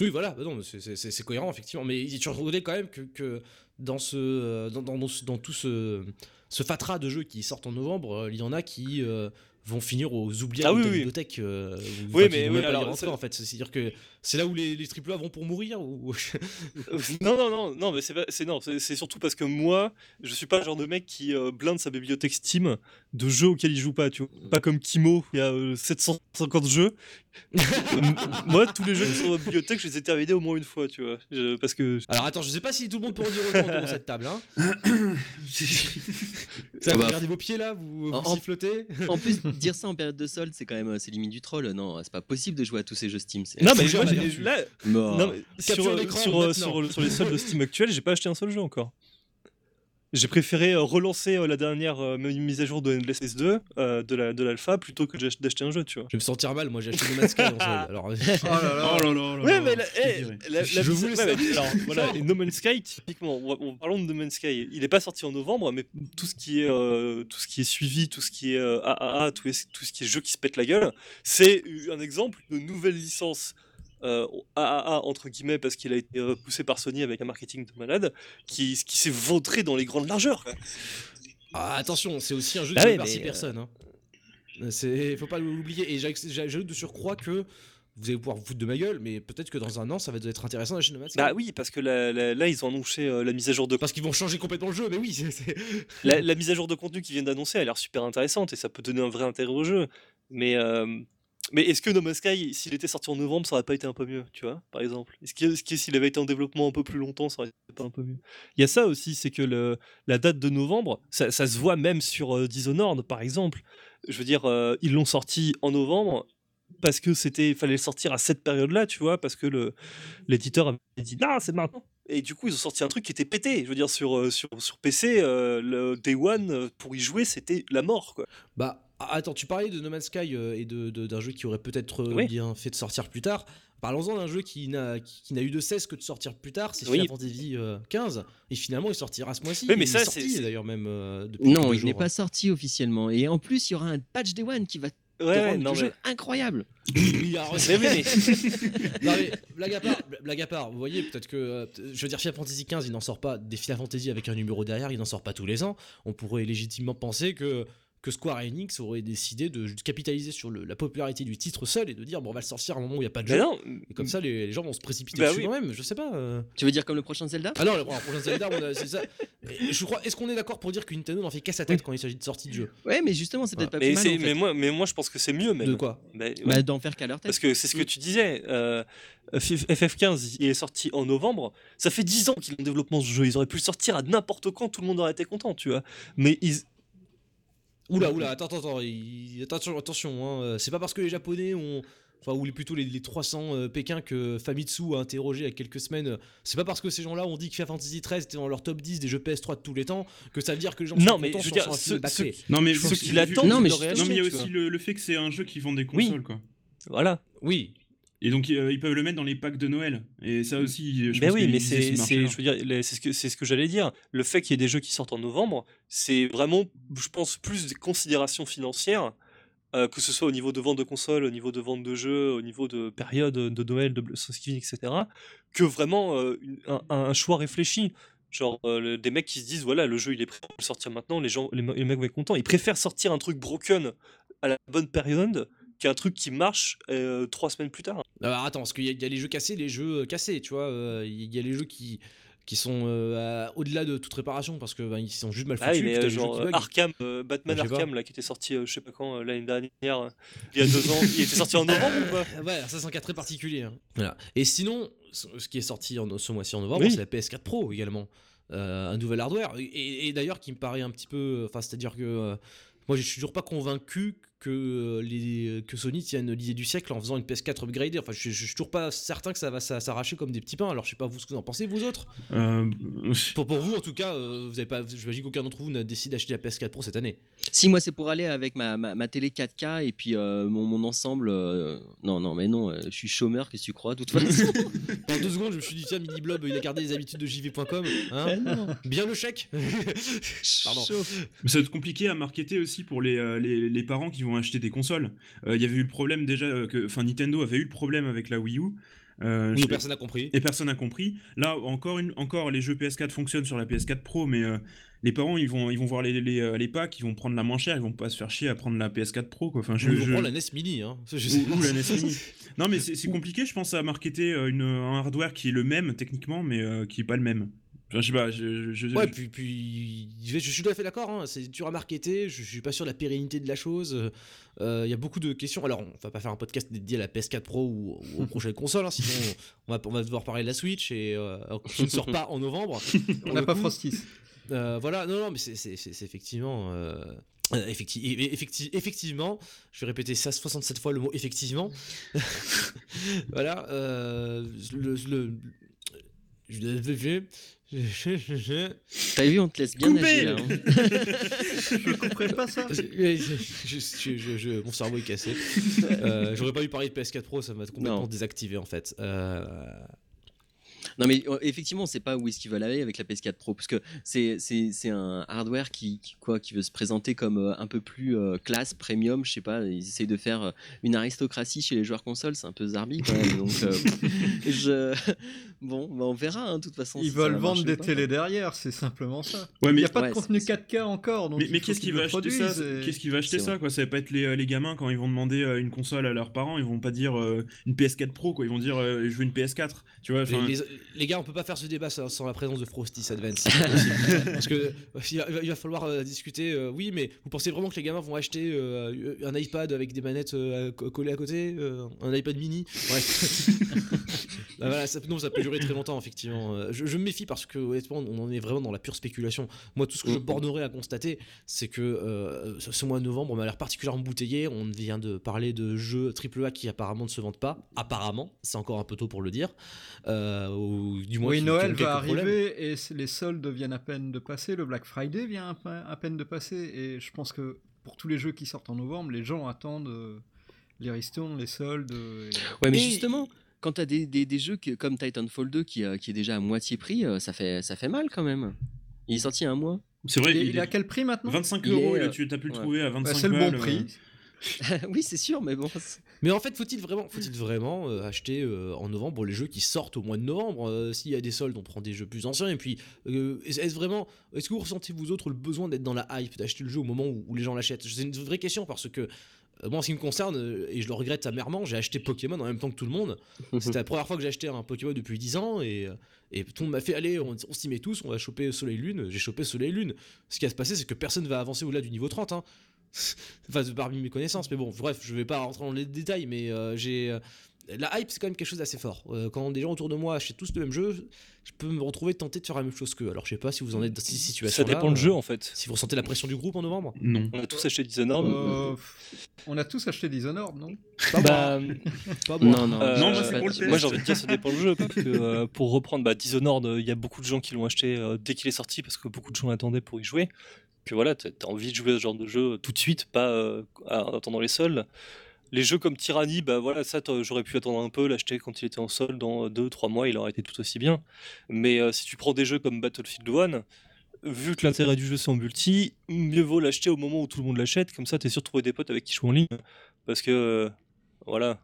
S1: Oui, voilà, bah non, c'est- cohérent, effectivement. Mais tu reconnais quand même que, que dans, ce, euh, dans, dans, dans ce- dans tout ce, ce fatras de jeux qui sortent en novembre, il y en a qui euh, vont finir aux oubliettes
S5: Ah
S1: de
S5: oui,
S1: ta
S5: oui.
S1: bibliothèque. euh, ou-
S5: Oui, mais oui, alors, ça-
S1: en fait. C'est-à-dire que c'est là où les, les AAA vont pour mourir ou...
S5: non, non, non, non, mais c'est non, c'est surtout parce que moi, je suis pas le genre de mec qui euh, blinde sa bibliothèque Steam de jeux auxquels il joue pas, tu vois. Pas comme Kimo, il y a euh, 750 jeux. Moi, tous les jeux qui sont dans ma bibliothèque, je les ai terminés au moins une fois, tu vois. Je- parce que
S1: Alors attends, je sais pas si tout le monde peut en dire autant de cette table. Hein. Ça, vous
S3: bah.
S1: regardez vos pieds là, vous, vous
S3: En-
S1: sifflotez?
S3: En plus, dire ça en période de solde, c'est quand même, euh, c'est limite du troll. Non, c'est pas possible de jouer à tous ces jeux Steam.
S5: non, mais moi. Là, non, sur, sur, euh,
S1: maintenant.
S5: sur, sur les soldes de Steam actuels, j'ai pas acheté un seul jeu encore. J'ai préféré euh, relancer euh, la dernière euh, mise à jour de Endless S2 euh, de la de l'alpha plutôt que d'ach- d'acheter un jeu, tu vois.
S1: Je vais me sentir mal, moi j'ai acheté No Man's Sky en solde. Alors,
S2: Oh là là.
S4: Oh là là là
S5: Ouais,
S4: là,
S5: mais la,
S4: je
S5: eh, la-
S1: Je
S5: la mise-
S1: voulais
S5: ouais,
S1: ça.
S5: mais alors, voilà, et No Man's Sky, typiquement, on, on- parlons de No Man's Sky. Il n'est pas sorti en novembre, mais tout ce qui est, euh, tout ce qui est suivi, tout ce qui est euh, AAA, tout, est- tout ce qui est jeu qui se pète la gueule, c'est un exemple de nouvelle licence. Euh, AAA entre guillemets parce qu'il a été euh, poussé par Sony avec un marketing de malade qui, qui s'est vautré dans les grandes largeurs.
S1: Ah, attention, c'est aussi un jeu
S5: Ah
S1: qui
S5: ouais,
S1: par
S5: mais,
S1: 6
S5: euh,
S1: personnes. Hein. C'est, faut pas l'oublier. Et j'aj- j'ajoute de surcroît que vous allez pouvoir vous foutre de ma gueule, mais peut-être que dans un an, ça va être intéressant Man's Sky.
S5: Bah oui, parce que là, ils ont annoncé euh, la mise à jour de
S1: Parce qu'ils vont changer complètement le jeu, mais oui, c'est. c'est-
S5: la, la mise à jour de contenu qu'ils viennent d'annoncer a l'air super intéressante et ça peut donner un vrai intérêt au jeu. Mais, euh, mais est-ce que No Man's Sky, s'il était sorti en novembre, ça aurait pas été un peu mieux, tu vois, par exemple? Est-ce que est-ce que s'il avait été en développement un peu plus longtemps, ça aurait été pas un peu mieux? Il y a ça aussi, c'est que le, la date de novembre, ça, se voit même sur euh, Dishonored, par exemple. Je veux dire, euh, ils l'ont sorti en novembre parce que c'était fallait le sortir à cette période-là, tu vois, parce que le l'éditeur avait dit non, c'est maintenant. Et du coup, ils ont sorti un truc qui était pété. Je veux dire, sur, euh, sur, sur PC, le Day One, pour y jouer, c'était la mort, quoi.
S1: Bah, attends, tu parlais de No Man's Sky euh, et de- de- d'un jeu qui aurait peut-être euh,
S5: Oui.
S1: bien fait de sortir plus tard. Parlons-en d'un jeu qui n'a qui, qui n'a eu de cesse que de sortir plus tard, c'est
S5: Oui.
S1: Final Fantasy euh, 15. Et finalement, il sortira ce mois-ci.
S5: Oui, mais
S1: Il
S5: ça,
S1: est
S5: c'est-
S1: sorti
S5: c'est-
S1: d'ailleurs même euh, depuis
S3: Non, il n'est pas sorti officiellement. Et en plus, il y aura un patch Day One qui va
S5: Ouais, non, mais...
S3: jeu incroyable.
S1: Oui, alors,
S5: Mais oui, mais-
S1: Non, mais blague à part, blague à part, vous voyez, peut-être que. euh, je veux dire, Final Fantasy 15, il n'en sort pas. Des Final Fantasy avec un numéro derrière, il n'en sort pas tous les ans. On pourrait légitimement penser que, que Square Enix aurait décidé de capitaliser sur le- la popularité du titre seul et de dire, bon, on va le sortir à un moment où il n'y a pas de
S5: Mais
S1: jeu.
S5: non,
S1: Et comme ça, les, les gens vont se précipiter
S5: Bah
S1: dessus
S5: oui.
S1: quand même, je sais pas. euh.
S3: Tu veux dire comme le prochain Zelda?
S1: Ah non, le prochain Zelda, on a- c'est ça. Et je crois, est-ce qu'on est d'accord pour dire que Nintendo n'en fait qu'à sa tête quand il s'agit de sortie de jeu?
S3: Ouais, mais justement, c'est peut-être pas
S5: mais,
S3: plus mal.
S5: c'est-
S3: en fait.
S5: mais, moi, mais moi, je pense que c'est mieux, même.
S1: De quoi?
S5: Bah, ouais.
S3: Bah, d'en faire qu'à leur tête.
S5: Parce que c'est ce que tu disais. euh, F- FF15, il est sorti en novembre. Ça fait 10 ans qu'il est en développement ce jeu. Ils auraient pu le sortir à n'importe quand, tout le monde aurait été content, tu vois. Mais ils.
S1: Oula, oula, attends, attends, attends, il- attention, attention, hein, euh, c'est pas parce que les Japonais ont. Enfin, ou plutôt les, les 300 euh, Pékin que Famitsu a interrogé il y a quelques semaines, euh, c'est pas parce que ces gens-là ont dit que Final Fantasy XIII était dans leur top 10 des jeux PS3 de tous les temps que ça veut dire que les gens
S5: Non,
S1: sont
S5: mais
S1: contents
S5: je veux
S1: sur-
S5: dire,
S1: sur un
S5: ceux-
S1: film bâclé.
S4: Non, mais
S5: Je pense
S4: ceux
S5: qu'il
S4: qui
S5: attend
S4: attendent.
S3: Non, mais
S4: il y a aussi le, le fait que c'est un jeu qui vend des
S5: Oui.
S4: consoles, quoi.
S5: Voilà.
S1: Oui,
S4: Et donc, euh, ils peuvent le mettre dans les packs de Noël. Et ça aussi, je
S5: Ben
S4: pense
S5: oui, mais
S4: ce
S5: c'est, c'est,
S4: marché-là.
S5: je veux dire, les- c'est ce que, c'est ce que j'allais dire. Le fait qu'il y ait des jeux qui sortent en novembre, c'est vraiment, je pense, plus des considérations financières, euh, que ce soit au niveau de vente de consoles, au niveau de vente de jeux, au niveau de période de Noël, de Thanksgiving, etc., que vraiment euh, un, un choix réfléchi. Genre euh, le- des mecs qui se disent voilà le jeu il est prêt pour le sortir maintenant, les gens, les mecs vont être contents. Ils préfèrent sortir un truc broken à la bonne période qu'un truc qui marche euh, trois semaines plus tard.
S1: Alors attends, parce qu'il y, a- il y a les jeux cassés, les jeux euh, cassés, tu vois. euh, Il y a les jeux qui, qui sont euh, au-delà de toute réparation parce que ben, ils sont juste mal foutus.
S5: Ah oui,
S1: puis
S5: mais euh, genre
S1: qui
S5: euh. Arkham, euh, Batman. Arkham, là, qui était sorti, euh, je sais pas quand, euh, l'année dernière, euh, il y a deux ans, il était sorti en novembre ou pas?
S1: Ah Ouais, ça c'est un cas très particulier. hein. Voilà. Et sinon, ce qui est sorti en- ce mois-ci en novembre,
S5: Oui.
S1: c'est la PS4 Pro également. Euh, un nouvel hardware. Et, et d'ailleurs, qui me paraît un petit peu. Enfin, c'est-à-dire que. euh, moi, je suis toujours pas convaincu que, euh, les, que Sony tienne l'idée du siècle en faisant une PS4 upgradée. Enfin, je, je suis toujours pas certain que ça va s'a- s'arracher comme des petits pains. Alors, je sais pas vous ce que vous en pensez, vous autres?
S4: Euh,
S1: Pour, pour vous, en tout cas, euh, vous avez pas. J'imagine qu'aucun d'entre vous n'a décidé d'acheter la PS4 Pro cette année.
S3: Si moi c'est pour aller avec ma, ma, ma télé 4K et puis euh, mon, mon ensemble. euh, Non, non, mais non, euh, je suis chômeur, qu'est-ce que tu crois, de toute façon?
S1: En deux secondes, je me suis dit, tiens, Mini Blob, il a gardé les habitudes de JV.com. Hein?
S3: Non.
S1: Bien le chèque Pardon.
S4: Mais ça va être compliqué à marketer aussi pour les, euh, les, les parents qui vont acheter des consoles. Euh, Il y avait eu le problème déjà, euh, que, enfin Nintendo avait eu le problème avec la Wii U. Euh, je-
S1: personne n'a compris.
S4: et personne n'a compris. Là, encore, une, encore, les jeux PS4 fonctionnent sur la PS4 Pro, mais euh, les parents, ils vont, ils vont voir les, les, euh, les packs, ils vont prendre la moins chère, ils vont pas se faire chier à prendre la PS4 Pro. Quoi. Enfin, je,
S1: Je,
S4: je-
S1: prends la NES Mini. Hein. Je sais
S4: ou,
S1: pas.
S4: ou la NES Mini. Non, mais c'est compliqué, je pense, à marketer euh, une, un hardware qui est le même techniquement, mais euh, qui est pas le même. Enfin, je sais pas, je, je- je-
S1: Ouais, puis, puis je je suis tout à fait d'accord. hein, C'est dur à marketer. Je, je suis pas sûr de la pérennité de la chose. Euh, Il y a beaucoup de questions. Alors, on va pas faire un podcast dédié à la PS4 Pro ou, ou aux prochaines consoles. hein, sinon, on va, on va devoir parler de la Switch et euh, qui ne sort pas en novembre.
S2: On n'a pas Frostis.
S1: Euh, voilà, non, non, mais c'est- effectivement. euh, euh, effecti- effectivement, je vais répéter ça 67 fois le mot effectivement. voilà, euh, le, le-
S3: T'as vu, on te laisse bien
S4: Coupé
S3: agir. hein.
S2: Je comprends pas ça.
S1: Je- je- je- je- je- mon cerveau est cassé. Euh, J'aurais pas dû parler de PS4 Pro, ça m'a complètement
S3: Non.
S1: désactivé en fait. Euh,
S3: Non mais euh, effectivement, c'est pas où est-ce qu'il va aller avec la PS4 Pro, parce que c'est c'est c'est un hardware qui, qui quoi qui veut se présenter comme euh, un peu plus euh, classe premium, je sais pas. Ils essayent de faire euh, une aristocratie chez les joueurs consoles, c'est un peu zarbi quand même. donc euh, je bon, bah, on verra hein, de toute façon.
S2: Ils
S3: si
S2: veulent vendre des télés derrière, c'est simplement ça.
S4: Ouais,
S2: Il n'y a pas
S3: Ouais,
S2: de contenu
S3: c'est-
S2: 4K encore. Donc
S4: Mais, qu'est-ce qui
S2: qu'ils
S4: va acheter ça Qu'est-ce qui va acheter
S3: C'est
S4: ça quoi? Ça va pas être les, les gamins quand ils vont demander une console à leurs parents, ils vont pas dire euh, une PS4 Pro quoi, ils vont dire euh, je veux une PS4, tu vois.
S1: Les, gars, on peut pas faire ce débat sans, sans la présence de Frosty Advance. Parce que euh, il va, il va falloir euh, discuter. euh, oui, mais vous pensez vraiment que les gamins vont acheter euh, un iPad avec des manettes euh, co- collées à côté, euh, un iPad mini? Bref. Bah voilà, ça, non, ça peut durer très longtemps, effectivement. Euh, Je, je me méfie parce que, honnêtement, on en est vraiment dans la pure spéculation. Moi, tout ce que je
S3: Mhm.
S1: bornerai à constater, c'est que euh, ce, mois de novembre, on m'a l'air particulièrement bouteillé. On vient de parler de jeux AAA qui apparemment ne se vendent pas. Apparemment, c'est encore un peu tôt pour le dire. Euh, ou du moins,
S2: Oui,
S1: qui-
S2: Noël va
S1: problèmes.
S2: arriver et les soldes viennent à peine de passer. Le Black Friday vient à pe- à peine de passer. Et je pense que pour tous les jeux qui sortent en novembre, les gens attendent les ristournes, les soldes. et-
S3: Ouais, mais
S1: Et-
S3: justement, quand t'as des, des, des jeux que- comme Titanfall 2 qui, euh, qui est déjà à moitié prix, euh, ça fait ça fait mal quand même. Il est sorti il y a un mois.
S4: c'est vrai,
S2: Il, est-
S4: il
S2: il est à
S4: est
S2: quel prix maintenant?
S4: 25
S3: Il est,
S4: euros, et
S3: euh,
S4: tu as pu le
S3: ouais.
S4: trouver à 25
S2: Bah, C'est le bon prix.
S3: oui, c'est sûr, mais bon.
S1: Mais en fait, faut-il vraiment, faut-il vraiment euh, acheter euh, en novembre les jeux qui sortent au mois de novembre Euh, S'il y a des soldes, on prend des jeux plus anciens. Et puis, euh, est- est-ce vraiment, est-ce que vous ressentez vous autres le besoin d'être dans la hype, d'acheter le jeu au moment où, où les gens l'achètent? C'est une vraie question parce que euh, moi, en ce qui me concerne, euh, et je le regrette amèrement, j'ai acheté Pokémon en même temps que tout le monde. C'était la première fois que j'ai acheté un Pokémon depuis 10 ans et, euh, et tout le monde m'a fait aller, on, on s'y met tous, on va choper Soleil Lune. J'ai chopé Soleil Lune. Ce qui va se passer, c'est que personne va avancer au-delà du niveau 30. Hein. enfin, parmi mes connaissances, mais bon, bref, je vais pas rentrer dans les détails, mais euh, j'ai. euh, la hype, c'est quand même quelque chose d'assez fort. Euh, quand des gens autour de moi achètent tous le même jeu, je peux me retrouver tenté de faire la même chose qu'eux. Alors, je sais pas si vous en êtes dans cette situation
S5: Ça dépend le jeu en fait.
S1: Si vous ressentez la pression du groupe en novembre
S4: Non.
S5: On a tous acheté Dishonored.
S2: Euh, on a tous acheté Dishonored, non?
S5: Bah,
S1: Pas moi.
S3: Non, non.
S5: Euh,
S4: Non, moi, c'est
S3: pas-
S4: pour le test.
S5: Moi j'ai envie de dire ça dépend le jeu parce que euh, pour reprendre bah, Dishonored, euh, il y a beaucoup de gens qui l'ont acheté euh, dès qu'il est sorti parce que beaucoup de gens l'attendaient pour y jouer. Que voilà, t'as envie de jouer à ce genre de jeu tout de suite, pas euh, en attendant les soldes. Les jeux comme Tyranny, bah voilà, ça j'aurais pu attendre un peu, l'acheter quand il était en solde dans 2-3 mois, il aurait été tout aussi bien. Mais euh, si tu prends des jeux comme Battlefield 1, vu que l'intérêt du jeu c'est en multi, mieux vaut l'acheter au moment où tout le monde l'achète, comme ça t'es sûr de trouver des potes avec qui jouer en ligne. Parce que euh, voilà,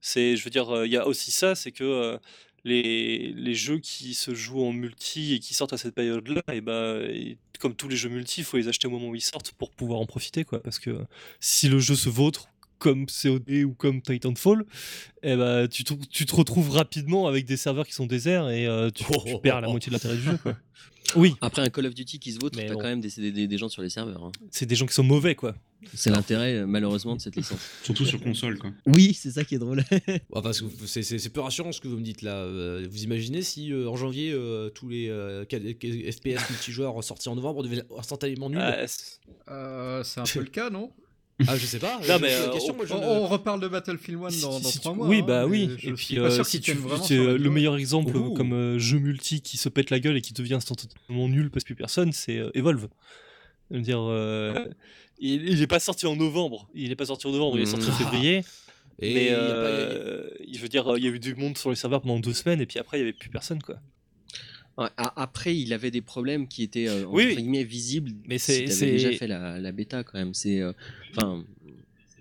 S5: c'est, je veux dire, euh, il y a aussi ça, c'est que les, les jeux qui se jouent en multi et qui sortent à cette période-là, et ben, et comme tous les jeux multi, il faut les acheter au moment où ils sortent pour pouvoir en profiter, quoi. Parce que si le jeu se vautre comme COD ou comme Titanfall, eh ben, tu, te, tu te retrouves rapidement avec des serveurs qui sont déserts et euh, tu, tu perds la moitié de l'intérêt du jeu, quoi. Oui,
S3: Après un Call of Duty qui se vote,
S5: Mais
S3: t'as
S5: bon.
S3: quand même des, des, des gens sur les serveurs. hein.
S5: c'est des gens qui sont mauvais, quoi.
S3: C'est l'intérêt euh, malheureusement de cette licence.
S4: Surtout sur console, quoi.
S3: Oui, c'est ça qui est drôle.
S1: Enfin, c'est- c'est c'est- c'est peu rassurant ce que vous me dites là. Euh, vous imaginez si euh, en janvier, euh, tous les euh, FPS multijoueurs sortis en novembre devenaient instantanément nuls?
S5: Ah, c'est-
S2: Euh, C'est un peu le cas, non?
S1: Ah, je sais pas.
S5: Non, mais, euh,
S1: question,
S5: on-
S1: moi, je
S2: on,
S1: ne-
S2: on reparle de Battlefield 1
S5: Si-
S2: dans, dans
S5: si
S2: 3
S5: tu-
S2: mois.
S5: Oui,
S2: hein,
S5: bah oui.
S2: Je
S5: Et puis, euh, si tu le meilleur exemple
S1: Ouh.
S5: comme euh, jeu multi qui se pète la gueule et qui devient instantanément nul parce que plus personne, c'est euh, Evolve. Je veux dire, il, il est pas sorti en novembre. Il est pas sorti en novembre. Il est sorti en
S3: Mm.
S5: février.
S1: Et
S5: mais
S1: y a pas-
S5: je veux dire, il y a eu du monde sur les serveurs pendant deux semaines et puis après il y avait plus personne quoi.
S3: Après, il avait des problèmes qui étaient euh, entre
S5: oui.
S3: guillemets visibles.
S5: Mais c'est-
S3: déjà fait la, la bêta quand même. C'est euh, enfin.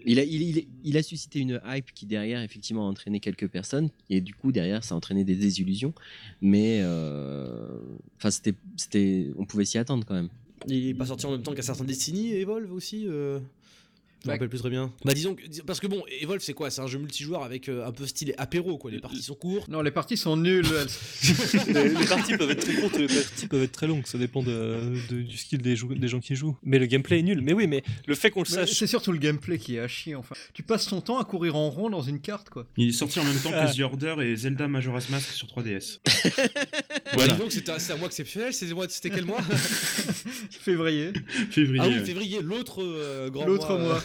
S3: il, a, il, il- il a suscité une hype qui derrière effectivement a entraîné quelques personnes et du coup derrière ça a entraîné des désillusions mais euh, enfin c'était c'était on pouvait s'y attendre quand même
S1: Il est pas sorti en même temps qu'un certain Destiny et Evolve aussi euh, Je me rappelle plus très bien. Bah disons que, parce que bon, Evolve c'est quoi? C'est un jeu multijoueur avec euh, un peu style apéro quoi. Les parties sont courtes.
S2: Non, les parties sont nulles.
S5: les, les parties peuvent être très courtes, ou les parties peuvent être très longues. Ça dépend de, de- du skill des, des gens qui jouent. Mais le gameplay est nul. Mais oui, mais le fait qu'on le sache.
S2: C'est surtout le gameplay qui est à chier. Enfin, tu passes ton temps à courir en rond dans une carte, quoi.
S4: Il est sorti en même temps
S5: Ah.
S4: que The Order et Zelda Majora's Mask sur 3DS.
S1: Voilà. Dis donc c'était un, mois exceptionnel. c'est- C'était quel mois?
S2: Février.
S4: Février.
S1: Ah oui,
S4: ouais.
S1: février, l'autre euh, grand
S2: L'autre
S1: mois. euh,
S2: mois.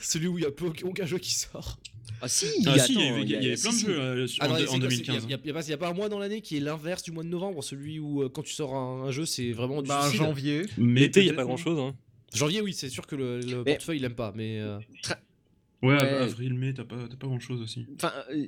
S1: Celui où il y a peu- aucun jeu qui sort.
S3: Ah si,
S4: Ah, si, il y,
S3: attends,
S4: avait- il y avait
S3: si,
S4: plein de
S3: si.
S4: jeux euh,
S1: Ah
S4: en,
S1: c'est
S4: en
S1: quoi, c'est-
S4: 2015.
S1: Il n'y a, il y a pas- un mois dans l'année qui est l'inverse du mois de novembre, celui où euh, quand tu sors un, un jeu, c'est vraiment du
S2: Bah, janvier.
S4: Mais
S5: L'été, il n'y a pas grand chose. Hein.
S1: Janvier, oui, c'est sûr que le, le
S3: Mais-
S1: portefeuille, il aime pas, mais... euh,
S4: Ouais,
S3: Ouais.
S4: avril, mai, t'as pas, t'as pas grand chose aussi.
S3: Enfin, euh,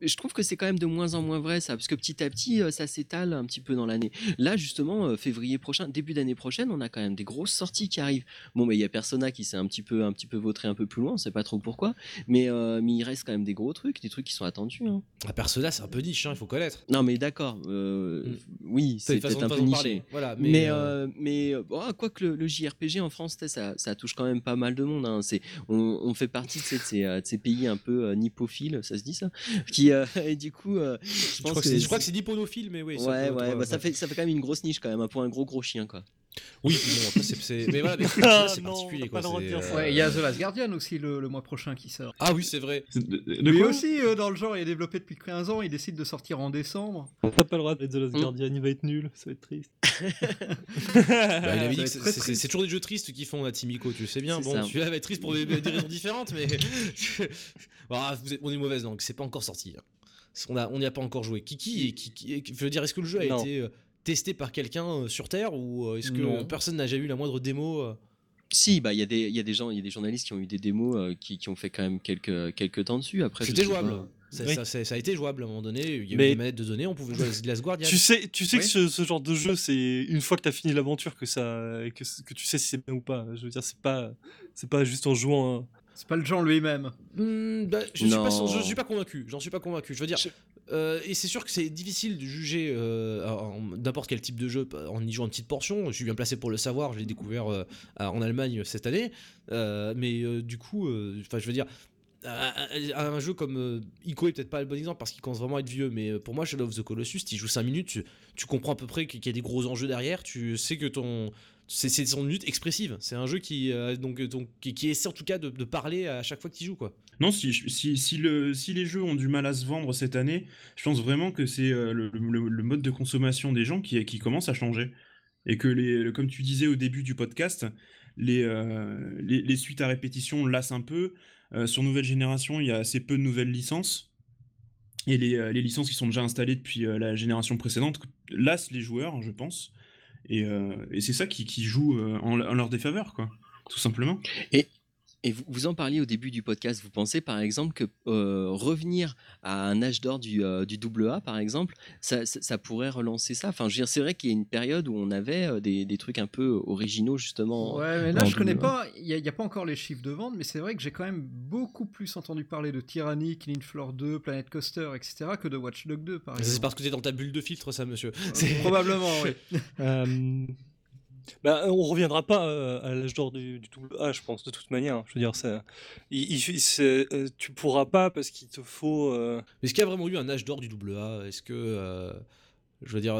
S3: je trouve que c'est quand même de moins en moins vrai ça, parce que petit à petit, euh, ça s'étale un petit peu dans l'année. Là, justement, euh, février prochain, début d'année prochaine, on a quand même des grosses sorties qui arrivent. Bon, mais il y a Persona qui s'est un petit peu, un petit peu vautré un peu plus loin, on sait pas trop pourquoi, mais, euh, mais il reste quand même des gros trucs, des trucs qui sont attendus. hein.
S1: La Persona, c'est un peu niche, hein, il faut connaître.
S3: Non, mais d'accord, euh,
S1: Mm.
S3: oui,
S1: C'est
S3: peut-être un peu niché.
S1: Voilà,
S3: Mais,
S1: mais, euh,
S3: mais bon, quoi que le, le JRPG en France, ça, ça touche quand même pas mal de monde. hein. On, on fait partie de ces, de ces pays un peu nippophiles, ça se dit ça qui, euh, Et du coup, euh, je
S1: je,
S3: pense
S1: crois que c'est- je crois que c'est nipponophile, mais oui.
S3: Ouais, ouais, bah, ça, fait, ça fait quand même une grosse niche quand même, hein, pour un gros gros chien quoi.
S1: Oui, puis bon, après, c'est-. Mais voilà, mais
S5: Ah,
S1: c'est particulier, quoi. euh.
S2: Ouais, il y a The Last Guardian aussi le, le mois prochain qui sort.
S1: Ah oui, c'est vrai.
S4: De, de quoi
S2: aussi, euh, dans le genre, il est développé depuis 15 ans, il décide de sortir en décembre.
S5: T'as pas le droit d'être The Last
S3: Mm.
S5: Guardian, il va être nul, ça va être triste.
S1: Bah, il avait dit
S2: va
S1: que
S2: être
S1: c'est- toujours des jeux tristes qui font la Timiko, tu le sais bien. Bon,
S3: ça.
S1: celui-là va être triste pour des, des raisons différentes, mais. Ah, vous êtes- on est mauvaise langue, c'est pas encore sorti. hein. On a- on n'y a pas encore joué. Kiki, et Kiki et- je veux dire, est-ce que le jeu a
S5: Non.
S1: été euh, testé par quelqu'un euh, sur Terre ou euh, est-ce que
S2: Non.
S1: personne n'a jamais eu la moindre démo euh
S3: Si, bah il y, a des- il y a des gens, il y a des journalistes qui ont eu des démos euh, qui, qui ont fait quand même quelques, quelques temps dessus. Après,
S1: C'était jouable. Ça,
S5: Oui.
S1: ça- ça- ça a été jouable à un moment donné. Il y a
S5: Mais-
S1: eu des manettes de données, on pouvait jouer à The Last Guardian.
S5: Tu sais, tu sais
S2: Oui.
S5: que ce, ce genre de jeu, c'est une fois que t'as fini l'aventure que ça, que, que tu sais si c'est bien ou pas. Je veux dire, c'est pas, c'est pas juste en jouant. hein.
S2: C'est pas le genre lui-même.
S1: Hmm, bah, je, suis pas,
S3: Non.
S1: je suis pas convaincu. J'en suis pas convaincu. Je veux dire,
S5: Je-
S1: euh, et c'est sûr que c'est difficile de juger euh, n'importe quel type de jeu en y jouant une petite portion. Je suis bien placé pour le savoir. Je l'ai découvert euh, en Allemagne cette année. Euh, mais euh, du coup, euh, enfin, je veux dire. Un, jeu comme euh, Ico est peut-être pas le bon exemple parce qu'il commence vraiment à être vieux, mais euh, pour moi, Shadow of the Colossus, tu joues 5 minutes, tu comprends à peu près qu'il y a des gros enjeux derrière, tu sais que ton. C'est son minute expressive. C'est un jeu qui, euh, donc, donc, qui, essaie en tout cas de, parler à chaque fois que tu joues. Quoi.
S4: Non, si, si, si, le, si les jeux ont du mal à se vendre cette année, je pense vraiment que c'est euh, le, mode de consommation des gens qui, qui commence à changer. Et que, les, comme tu disais au début du podcast, les, euh, les, les suites à répétition lassent un peu. Euh, sur Nouvelle Génération, il y a assez peu de nouvelles licences. Et les, euh, les licences qui sont déjà installées depuis euh, la génération précédente lassent les joueurs, je pense. Et, euh, et c'est ça qui, joue euh, en, leur défaveur, quoi. Tout simplement.
S3: Vous, vous en parliez au début du podcast. Vous pensez par exemple que euh, revenir à un âge d'or du, euh, du double A, par exemple, ça, ça- ça pourrait relancer ça? Enfin, je veux dire, c'est vrai qu'il y a une période où on avait euh, des, des trucs un peu originaux justement.
S2: Ouais, mais là, je connais pas, il n'y a, il y a pas encore les chiffres de vente, mais c'est vrai que j'ai quand même beaucoup plus entendu parler de Tyranny, Killing Floor 2, Planet Coaster, etc., que de Watch Dogs 2, par
S1: C'est
S2: exemple.
S1: parce que t'es dans ta bulle de filtre, ça, monsieur.
S2: Euh,
S1: C'est-
S2: Probablement, oui.
S5: Bah, on reviendra pas euh, à l'âge d'or du, du double A, je pense, de toute manière. Je veux dire, ça, il, il- c'est- euh, tu pourras pas parce qu'il te faut. euh,
S1: Est-ce qu'il y a vraiment eu un âge d'or du double A? Est-ce que. euh, je veux dire,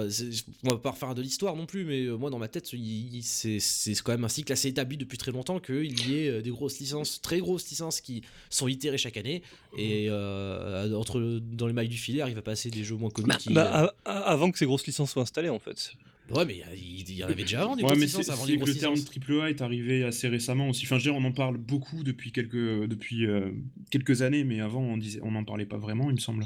S1: on va pas refaire de l'histoire non plus, mais moi dans ma tête, c'est quand même un cycle assez établi depuis très longtemps qu'il y ait des grosses licences, très grosses licences qui sont itérées chaque année. Et euh, entre dans les mailles du filaire, il va passer des jeux moins connus.
S3: Bah,
S1: qui,
S5: bah, avant que ces grosses licences soient installées, en fait.
S1: Ouais, mais il y, en avait déjà avant des
S4: Ouais, mais c'est
S1: avant
S4: que le terme triple A est arrivé assez récemment aussi. Enfin, je veux dire, on en parle beaucoup depuis quelques, depuis, euh, quelques années, mais avant, on disait, on n'en parlait pas vraiment, il me semble.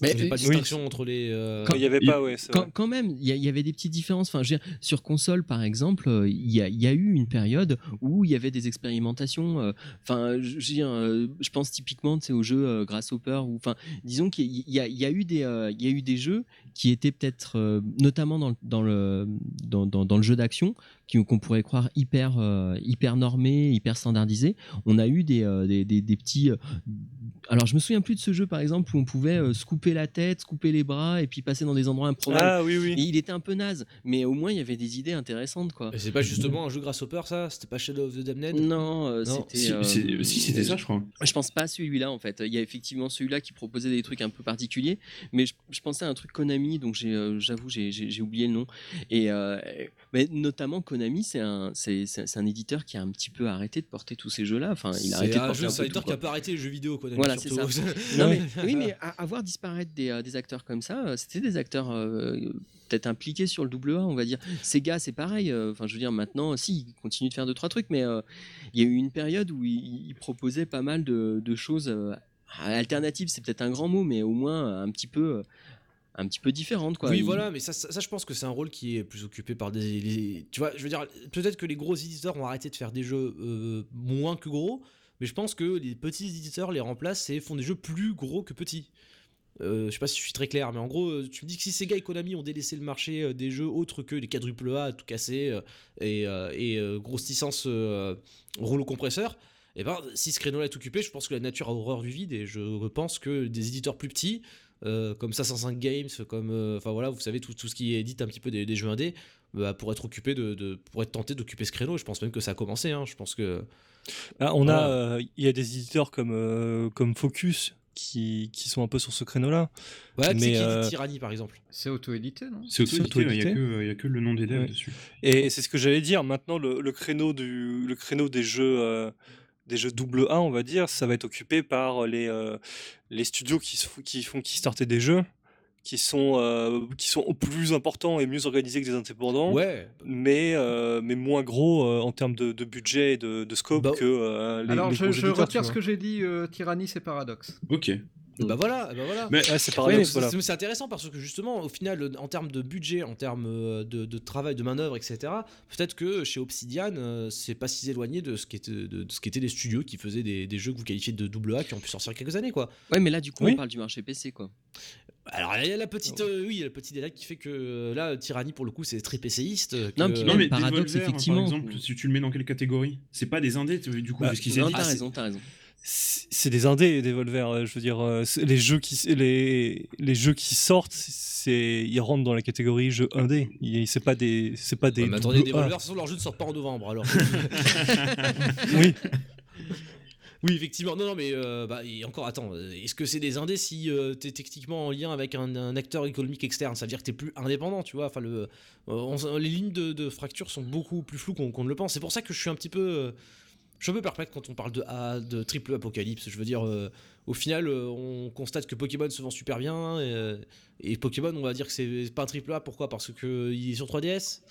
S3: Mais,
S1: Il n'y a pas de
S5: Oui.
S1: distinction entre les. euh,
S3: Quand-
S5: il y avait pas, ouais.
S3: Quand,
S5: vrai.
S3: quand même, il y, avait des petites différences. Enfin, je veux dire, sur console, par exemple, euh, il y, a, il y a eu une période où il y avait des expérimentations. euh, Enfin, euh, je pense typiquement tu sais, au jeu euh, Grasshopper. Ou, enfin, disons qu'il y, a, eu des, euh, il y a eu des jeux qui étaient peut-être, euh, notamment dans, le- dans le dans, dans, dans le jeu d'action, qu'on pourrait croire hyper euh, hyper normés, hyper standardisés. On a eu des, euh, des, des, des petits. euh, alors, je me souviens plus de ce jeu, par exemple, où on pouvait euh, se couper la tête, se couper les bras et puis passer dans des endroits improbables.
S5: Ah oui, oui.
S3: Et il était un peu naze, mais au moins il y avait des idées intéressantes, quoi.
S1: Et c'est pas justement un jeu Grasshopper, ça? C'était pas Shadow of the Damned?
S3: Non, euh,
S1: Non,
S3: c'était.
S4: Si,
S3: euh,
S4: c'était ça, je crois.
S3: Je pense pas à celui-là en fait. Il y a effectivement celui-là qui proposait des trucs un peu particuliers, mais je, je pensais à un truc Konami, donc j'ai, j'avoue j'ai, oublié le nom. Et euh, mais notamment Konami, c'est un, c'est, c'est- c'est un éditeur qui a un petit peu arrêté de porter tous ces jeux-là. Enfin, il a arrêté
S1: C'est
S3: de
S1: un
S3: porter
S1: jeu
S3: un
S1: éditeur
S3: tout,
S1: qui a pas arrêté les jeux vidéo, Konami.
S3: Voilà, c'est
S1: surtout.
S3: Non, mais, oui, mais à, à voir disparaître des, euh, des acteurs comme ça, euh, c'était des acteurs euh, peut-être impliqués sur le double A, on va dire. Sega, c'est pareil. euh, Enfin, je veux dire, maintenant, si, ils continuent de faire deux, trois trucs, mais euh, il y a eu une période où ils, ils proposaient pas mal de, de choses euh, alternative, c'est peut-être un grand mot, mais au moins un petit peu un petit peu différente quoi.
S1: Oui, voilà, mais ça, ça, je pense que c'est un rôle qui est plus occupé par des, tu vois, je veux dire, peut-être que les gros éditeurs vont arrêter de faire des jeux euh, moins que gros, mais je pense que les petits éditeurs les remplacent et font des jeux plus gros que petits. Euh, je sais pas si je suis très clair, mais en gros, euh, tu me dis que si Sega et Konami ont délaissé le marché des jeux autres que les quadruple A tout cassé et, et grosse licence rouleau compresseur, et eh ben si ce créneau-là est occupé, je pense que la nature a horreur du vide et je pense que des éditeurs plus petits euh, comme 505 Games, comme euh, enfin voilà, vous savez tout, tout, ce qui édite un petit peu des, jeux indés, bah, pour être occupé de, pour être tenté d'occuper ce créneau. Je pense même que ça a commencé. Hein. je pense que
S5: ah, on a, euh, il y a des éditeurs comme comme Focus qui, qui, sont un peu sur ce créneau-là.
S1: Ouais, mais qui Tyranny par exemple.
S2: C'est auto-édité, non?
S4: C'est auto-édité, il n'y a, que le nom des devs dessus.
S5: Et c'est ce que j'allais dire, maintenant le, le, créneau du, le créneau des jeux des jeux double A, on va dire, ça va être occupé par les, euh, les studios qui, qui font qui startaient des jeux qui sont euh, qui sont plus importants et mieux organisés que des indépendants
S1: ouais.
S5: mais euh, mais moins gros en termes de, budget et de, scope bah, que
S2: les alors je, je retire ce que j'ai dit Tyranny c'est paradoxe.
S4: Ok
S1: bah voilà, bah voilà.
S5: Mais c'est pareil.
S1: C'est intéressant parce que justement, au final, en termes de budget, en termes euh, de, travail, de main-d'œuvre, etc., peut-être que chez Obsidian, euh, c'est pas si éloigné de ce qu'étaient de, ce qu'étaient les studios qui faisaient des, jeux que vous qualifiez de double A qui ont pu sortir quelques années, quoi.
S3: Ouais, mais là, du coup, on parle du marché PC, quoi.
S1: Alors il y a la petite, euh, oui, le petit détail qui fait que là, Tyranny pour le coup, c'est très PCiste.
S3: Non, mais paradoxe effectivement.
S4: Par exemple, si tu le mets dans quelle catégorie? C'est pas des indés, du coup,
S3: bah, parce qu'ils T'as raison, t'as raison
S5: c'est des indés des Volver je veux dire euh, les jeux qui les, les jeux qui sortent c'est ils rentrent dans la catégorie jeux indé c'est pas des c'est pas des
S1: mais attendez Devolver leurs jeux ne sortent pas en novembre alors
S5: oui
S1: oui, effectivement. Non, non, mais euh, bah, encore, attends, est-ce que c'est des indés si euh, tu es techniquement en lien avec un, acteur économique externe? Ça veut dire que tu plus indépendant, tu vois? Enfin, le, les lignes de, fracture sont beaucoup plus floues qu'on ne le pense. C'est pour ça que je suis un petit peu suis un peu perplexe quand on parle de A, de triple apocalypse. Je veux dire, euh, au final, euh, on constate que Pokémon se vend super bien. Euh, et, Pokémon, on va dire que c'est pas un triple A. Pourquoi? Parce qu'il est sur 3DS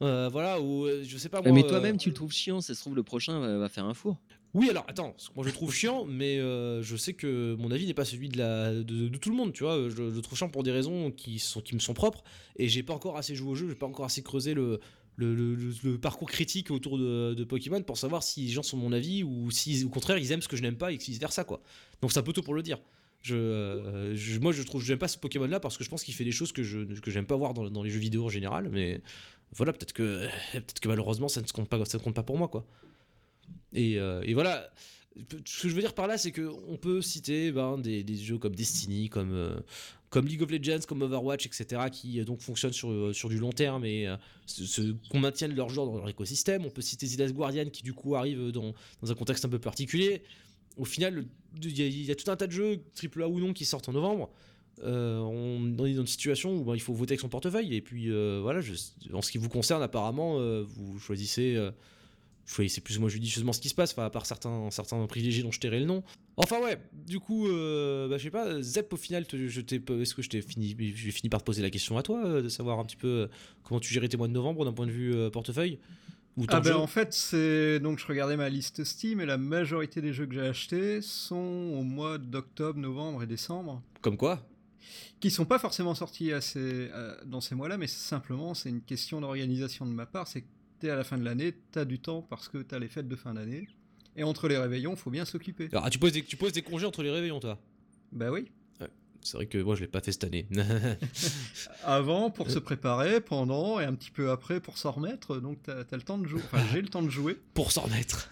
S1: Voilà, ou je sais pas moi.
S3: Mais toi-même, tu le trouves chiant. Ça se trouve, le prochain va, faire un four.
S1: Oui, alors attends, moi je le trouve chiant, mais je sais que mon avis n'est pas celui de, la, de, tout le monde, tu vois. Je, le trouve chiant pour des raisons qui, sont, qui me sont propres, et j'ai pas encore assez joué au jeu, j'ai pas encore assez creusé le, le, parcours critique autour de, Pokémon pour savoir si les gens sont mon avis ou si au contraire ils aiment ce que je n'aime pas et vice versa quoi. Donc c'est un peu tôt pour le dire. Je, euh, moi je trouve j'aime pas ce Pokémon là parce que je pense qu'il fait des choses que je que j'aime pas voir dans, les jeux vidéo en général mais voilà peut-être que peut-être que malheureusement ça ne compte pas ça ne compte pas pour moi quoi. Et, euh, et voilà ce que je veux dire par là, c'est qu'on peut citer ben, des, jeux comme Destiny, comme, euh, comme League of Legends, comme Overwatch, etc., qui euh, donc fonctionnent sur, euh, sur du long terme et qu'on maintienne leur genre dans leur écosystème. On peut citer The Guardian, qui du coup arrive dans, dans un contexte un peu particulier. Au final, il y, a tout un tas de jeux, AAA ou non, qui sortent en novembre. on, est dans une situation où ben, il faut voter avec son portefeuille. Et puis voilà, en ce qui vous concerne, apparemment, vous choisissez c'est plus ou moins judicieusement ce qui se passe, à part certains, certains privilégiés dont je tairai le nom. Enfin ouais, du coup, euh, bah, je sais pas, Zep au final, est-ce que je t'ai fini, j'ai fini par te poser la question à toi, euh, de savoir un petit peu euh, comment tu gérais tes mois de novembre d'un point de vue portefeuille?
S2: Ou ah ben en fait, c'est donc je regardais ma liste Steam et la majorité des jeux que j'ai achetés sont au mois d'octobre, novembre et décembre.
S1: Comme quoi?
S2: Qui sont pas forcément sortis dans ces mois-là, mais simplement c'est une question d'organisation de ma part. C'est à la fin de l'année, tu as du temps parce que tu as les fêtes de fin d'année. Et entre les réveillons, faut bien s'occuper.
S1: Alors, ah, tu poses, des, tu poses des congés entre les réveillons, toi?
S2: Bah oui.
S1: C'est vrai que moi je l'ai pas fait cette année.
S2: Avant pour se préparer, pendant et un petit peu après pour s'en remettre. Donc t'as as le temps de jouer. Enfin j'ai le temps de jouer.
S1: pour s'en remettre.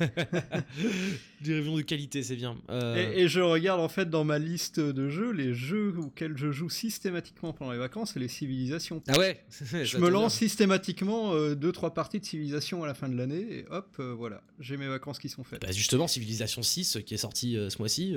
S1: Des réunions de qualité, c'est bien.
S2: Euh, et, je regarde en fait dans ma liste de jeux les jeux auxquels je joue systématiquement pendant les vacances et les civilisations.
S1: Ah ouais?
S2: je me lance systématiquement 2 euh, deux trois parties de civilisation à la fin de l'année et hop euh, voilà j'ai mes vacances qui sont faites.
S1: Bah justement civilisation 6 qui est sorti ce mois-ci.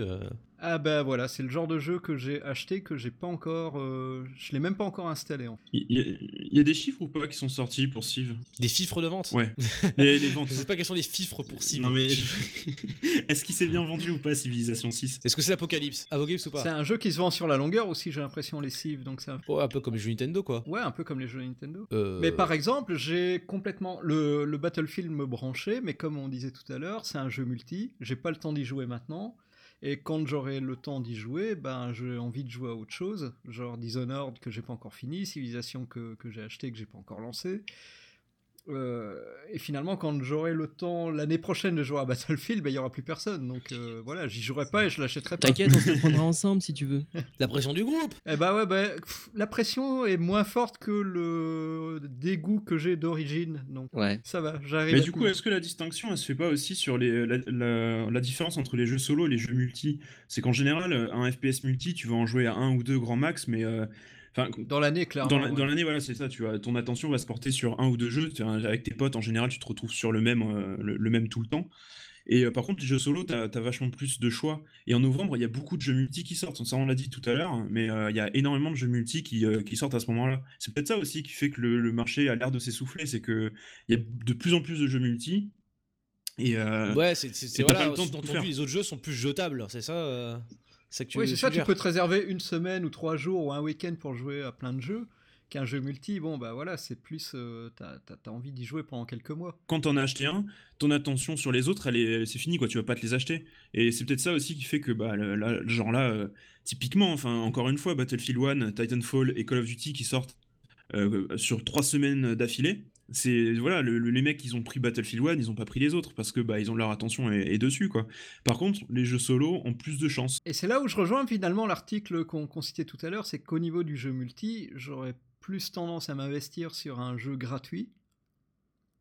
S2: Ah bah voilà c'est le genre de jeu que j'ai acheté que j'ai pas encore. Euh, je l'ai même pas encore installé. En
S4: il, y a, des chiffres ou pas qui sont sortis pour Civ?
S1: Des chiffres de vente?
S4: Ouais. les, ventes.
S1: C'est pas question des chiffres pour Civ.
S4: Non mais. Est-ce qu'il s'est bien vendu ou pas Civilisation 6
S1: Est-ce que c'est Apocalypse? Apocalypse ou pas?
S2: C'est un jeu qui se vend sur la longueur aussi, j'ai l'impression, les Civ. Donc ça...
S1: Oh, un peu comme les jeux Nintendo quoi.
S2: Ouais, un peu comme les jeux Nintendo.
S1: Euh,
S2: mais par exemple, j'ai complètement. Le, le Battlefield me branchait, mais comme on disait tout à l'heure, c'est un jeu multi. J'ai pas le temps d'y jouer maintenant. Et quand j'aurai le temps d'y jouer, ben j'ai envie de jouer à autre chose, genre Dishonored que j'ai pas encore fini, Civilization que, que j'ai acheté que j'ai pas encore lancé. Euh, et finalement, quand j'aurai le temps l'année prochaine de jouer à Battlefield, ben, il y aura plus personne. Donc euh, voilà, j'y jouerai pas et je l'achèterai pas.
S3: T'inquiète, on se le prendra ensemble si tu veux.
S1: La pression du groupe
S2: Eh bah ouais, bah, pff, la pression est moins forte que le dégoût que j'ai d'origine. Donc
S3: Ouais.
S2: ça va, j'arrive.
S4: Mais du coup, est-ce que la distinction, elle se fait pas aussi sur les, la, la- la différence entre les jeux solo et les jeux multi? C'est qu'en général, un FPS multi, tu vas en jouer à un ou deux grands max, mais euh, enfin,
S2: dans l'année, clairement.
S4: dans la-
S2: ouais.
S4: dans l'année, voilà, c'est ça. Tu as, ton attention va se porter sur un ou deux jeux. Vois, Avec tes potes, en général, tu te retrouves sur le même, euh, le, le même tout le temps. Et euh, par contre, les jeux solo, tu as, vachement plus de choix. Et en novembre, il y a beaucoup de jeux multi qui sortent. Ça, on l'a dit tout à l'heure, mais euh, il y a énormément de jeux multi qui, euh, qui sortent à ce moment-là. C'est peut-être ça aussi qui fait que le, le marché a l'air de s'essouffler. C'est qu'il y a de plus en plus de jeux multi. Et, euh,
S1: Ouais, c'est voilà,
S4: pas le temps de tout
S1: sous-entendu,
S4: faire.
S1: les autres jeux sont plus jetables, c'est ça euh, c'est ça que tu
S2: Oui, c'est ça, tu peux te réserver une semaine ou trois jours ou un week-end pour jouer à plein de jeux. Qu'un jeu multi, bon bah voilà, c'est plus. euh, t'as t'as- t'as envie d'y jouer pendant quelques mois.
S4: quand t'en as acheté un, ton attention sur les autres, elle est, c'est fini, quoi. Tu vas pas te les acheter. Et c'est peut-être ça aussi qui fait que, bah, le- là, genre là, euh, typiquement, enfin, encore une fois, Battlefield 1, Titanfall et Call of Duty qui sortent euh, sur trois semaines d'affilée. C'est voilà, le- le- les mecs, ils ont pris Battlefield 1, ils ont pas pris les autres parce que bah ils ont leur attention est, est dessus quoi. Par contre, les jeux solo ont plus de chance.
S2: Et c'est là où je rejoins finalement l'article qu'on qu'on citait tout à l'heure, c'est qu'au niveau du jeu multi, j'aurais plus tendance à m'investir sur un jeu gratuit,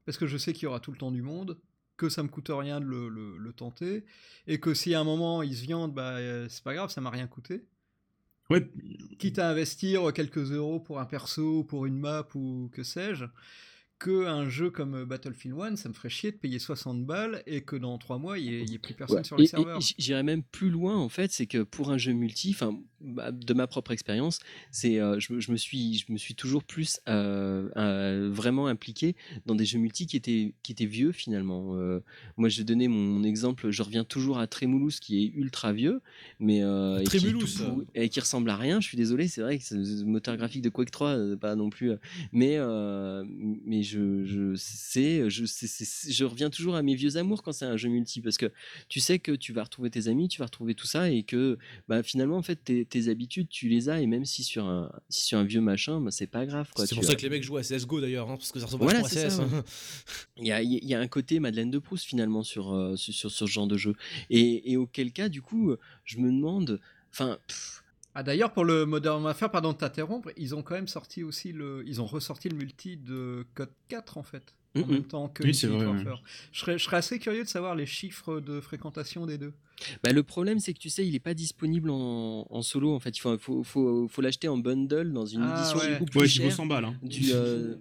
S2: parce que je sais qu'il y aura tout le temps du monde, que ça me coûte rien de le, le- le tenter, et que si à un moment il se viande, bah euh, c'est pas grave, ça m'a rien coûté.
S4: Ouais,
S2: Quitte à investir quelques euros pour un perso, pour une map ou que sais-je, que un jeu comme Battlefield 1, ça me ferait chier de payer 60 balles et que dans 3 mois il n'y ait, plus personne
S3: Ouais.
S2: sur les
S3: Et-
S2: serveurs.
S3: J'irais même plus loin en fait, c'est que pour un jeu multi, enfin bah, de ma propre expérience, c'est euh, je, me- je me suis je me suis toujours plus euh, euh, vraiment impliqué dans des jeux multi qui étaient qui étaient vieux finalement. Euh, moi j'ai donné mon exemple, je reviens toujours à Tremulous qui est ultra vieux, mais euh, et, qui tout et qui ressemble à rien. Je suis désolé, c'est vrai que c'est le moteur graphique de Quake 3 euh, pas non plus, euh, mais euh, mais je je sais je je reviens toujours à mes vieux amours quand c'est un jeu multi parce que tu sais que tu vas retrouver tes amis, tu vas retrouver tout ça et que bah, finalement en fait tes, tes habitudes tu les as et même si sur un si sur un vieux machin bah, c'est pas grave.
S1: C'est pour
S3: as-
S1: ça que les mecs jouent à CSGO d'ailleurs, hein, parce que ça ressemble
S3: Voilà,
S1: à CS. hein.
S3: il y a, il y a un côté Madeleine de Proust finalement sur, euh, sur, sur ce genre de jeu et, et auquel cas du coup je me demande enfin pff,
S2: Ah d'ailleurs pour le Modern Warfare, pardon de t'interrompre, ils ont quand même sorti aussi le, ils ont ressorti le multi de Code 4 en fait, en même temps que
S4: Oui, c'est
S2: Infinite
S4: vrai,
S2: Warfare. Je serais, je serais assez curieux de savoir les chiffres de fréquentation des deux.
S3: bah, le problème c'est que tu sais il est pas disponible en, en solo en fait il faut, faut, faut, faut l'acheter en bundle dans une
S2: Ah,
S3: édition
S2: ouais.
S3: beaucoup plus
S4: ouais, qui vaut
S3: chère
S4: 100 balles. hein.
S3: du, euh,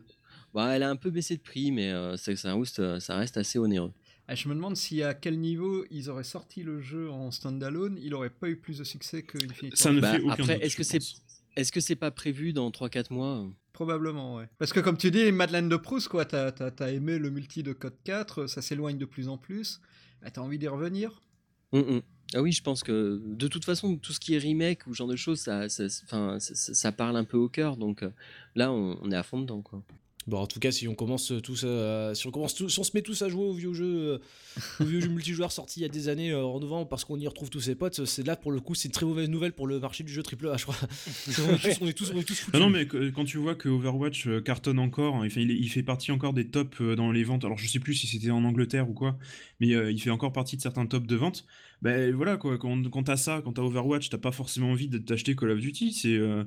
S3: bah, elle a un peu baissé de prix mais euh, ça, ça, reste, ça reste assez onéreux
S2: je me demande si à quel niveau ils auraient sorti le jeu en standalone, il aurait pas eu plus de succès que Infinite
S4: Ça ne
S2: Warfare.
S3: Bah,
S4: fait aucun
S3: après, est-ce que c'est est-ce que c'est pas prévu dans 3-4 mois
S2: Probablement, ouais. Parce que comme tu dis, Madeleine de Proust, quoi, t'as t'as- t'as aimé le multi de Code 4, ça s'éloigne de plus en plus. Bah, t'as envie d'y revenir?
S3: Mm, mm. Ah oui, je pense que de toute façon, tout ce qui est remake ou ce genre de choses, ça, ça, enfin, ça, ça- ça parle un peu au cœur. Donc euh, là, on, on est à fond dedans. Quoi.
S1: Bon, en tout cas, si on commence tous, à- si on commence tous, si on se met tous à jouer aux vieux jeux, euh, aux vieux jeux multijoueurs sortis il y a des années euh, en novembre, parce qu'on y retrouve tous ses potes, c'est là pour le coup, c'est une très mauvaise nouvelle pour le marché du jeu AAA, je crois. on, est tous, on est tous, on est tous foutus.
S4: Non, non, mais quand tu vois que Overwatch euh, cartonne encore, hein, il fait, il, fait partie encore des tops euh, dans les ventes. Alors, je sais plus si c'était en Angleterre ou quoi, mais euh, il fait encore partie de certains tops de vente. Ben voilà, quoi. Quand, quand t'as ça, quand t'as Overwatch, t'as pas forcément envie de t'acheter Call of Duty. C'est euh,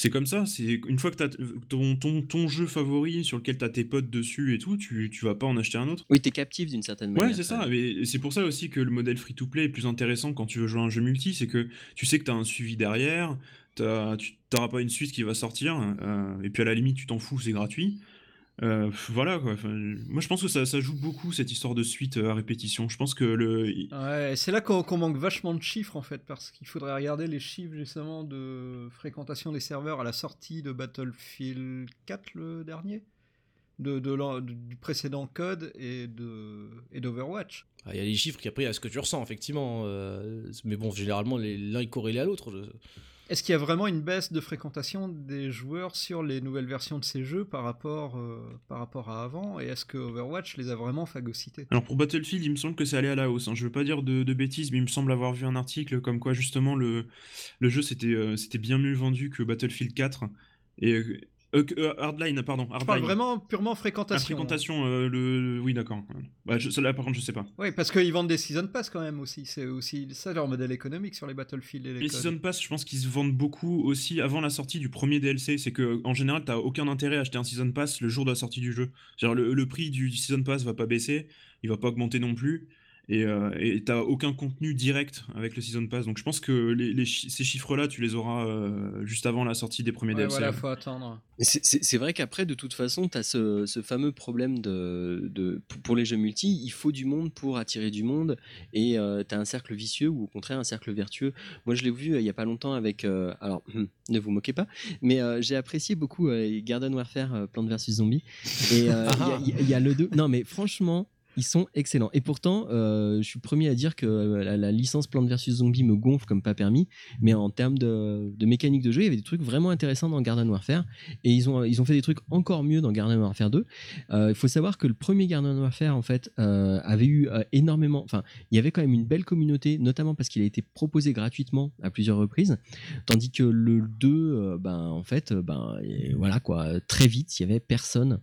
S4: c'est comme ça. C'est une fois que t'as ton, ton, ton jeu favori sur lequel t'as tes potes dessus et tout, tu, tu vas pas en acheter un autre.
S3: Oui, t'es captif d'une certaine manière.
S4: Ouais, c'est ça. Mais c'est pour ça aussi que le modèle free-to-play est plus intéressant quand tu veux jouer à un jeu multi. C'est que tu sais que tu as un suivi derrière, t'as- tu n'auras pas une suite qui va sortir, euh, et puis à la limite, tu t'en fous, c'est gratuit. Euh, voilà quoi. Enfin, moi, je pense que ça, ça joue beaucoup cette histoire de suite euh, à répétition. Je pense que le.
S2: Ouais, c'est là qu'on manque vachement de chiffres en fait, parce qu'il faudrait regarder les chiffres justement de fréquentation des serveurs à la sortie de Battlefield 4 le dernier, de, du précédent code et de et d'Overwatch.
S1: Ah, Il y a les chiffres qui après, a ce que tu ressens, effectivement. euh, mais bon, généralement, les- l'un est corrélé à l'autre. je-
S2: Est-ce qu'il y a vraiment une baisse de fréquentation des joueurs sur les nouvelles versions de ces jeux par rapport, euh, à avant? Et est-ce que Overwatch les a vraiment phagocytés?
S4: Alors pour Battlefield, il me semble que c'est allé à la hausse. Hein. Je veux pas dire de, bêtises, mais il me semble avoir vu un article comme quoi justement le, jeu c'était euh, bien mieux vendu que Battlefield 4. Et euh, euh, Hardline, pardon.
S2: Je parle
S4: Hardline.
S2: vraiment purement
S4: Ah,
S2: fréquentation.
S4: fréquentation, euh, le, le- oui d'accord. Bah, je, celle-là par contre je sais pas.
S2: Oui, parce qu'ils vendent des Season Pass quand même aussi. C'est aussi ça leur modèle économique sur les Battlefield et les,
S4: Les. Season Pass, je pense qu'ils se vendent beaucoup aussi avant la sortie du premier DLC. C'est que en général, t'as aucun intérêt à acheter un Season Pass le jour de la sortie du jeu. Le, le prix du Season Pass va pas baisser, il va pas augmenter non plus. Et euh, et t'as aucun contenu direct avec le Season Pass. Donc je pense que les, les chi- ces chiffres-là, tu les auras euh, juste avant la sortie des premiers
S2: Ouais,
S4: DLC.
S2: voilà, faut attendre.
S3: C'est vrai qu'après, de toute façon, tu as ce, ce fameux problème de, de, pour- les jeux multi, il faut du monde pour attirer du monde, et tu as un cercle vicieux ou au contraire un cercle vertueux. Moi, je l'ai vu euh, il y a pas longtemps avec... euh, alors, hum, ne vous moquez pas, mais euh, j'ai apprécié beaucoup euh, Garden Warfare euh, Plants vs Zombies. Et euh, il y y, a- il y a le 2... Non, mais franchement... Ils sont excellents. Et pourtant, euh, je suis premier à dire que euh, la, licence Plants vs Zombies me gonfle comme pas permis. Mais en termes de, mécanique de jeu, il y avait des trucs vraiment intéressants dans Garden Warfare. Et ils ont, ils ont fait des trucs encore mieux dans Garden Warfare 2. Euh, Il faut savoir que le premier Garden Warfare, en fait, avait eu énormément. Enfin, il y avait quand même une belle communauté, notamment parce qu'il a été proposé gratuitement à plusieurs reprises. Tandis que le 2, euh, ben, en fait, ben, voilà, quoi. Très vite, il y avait personne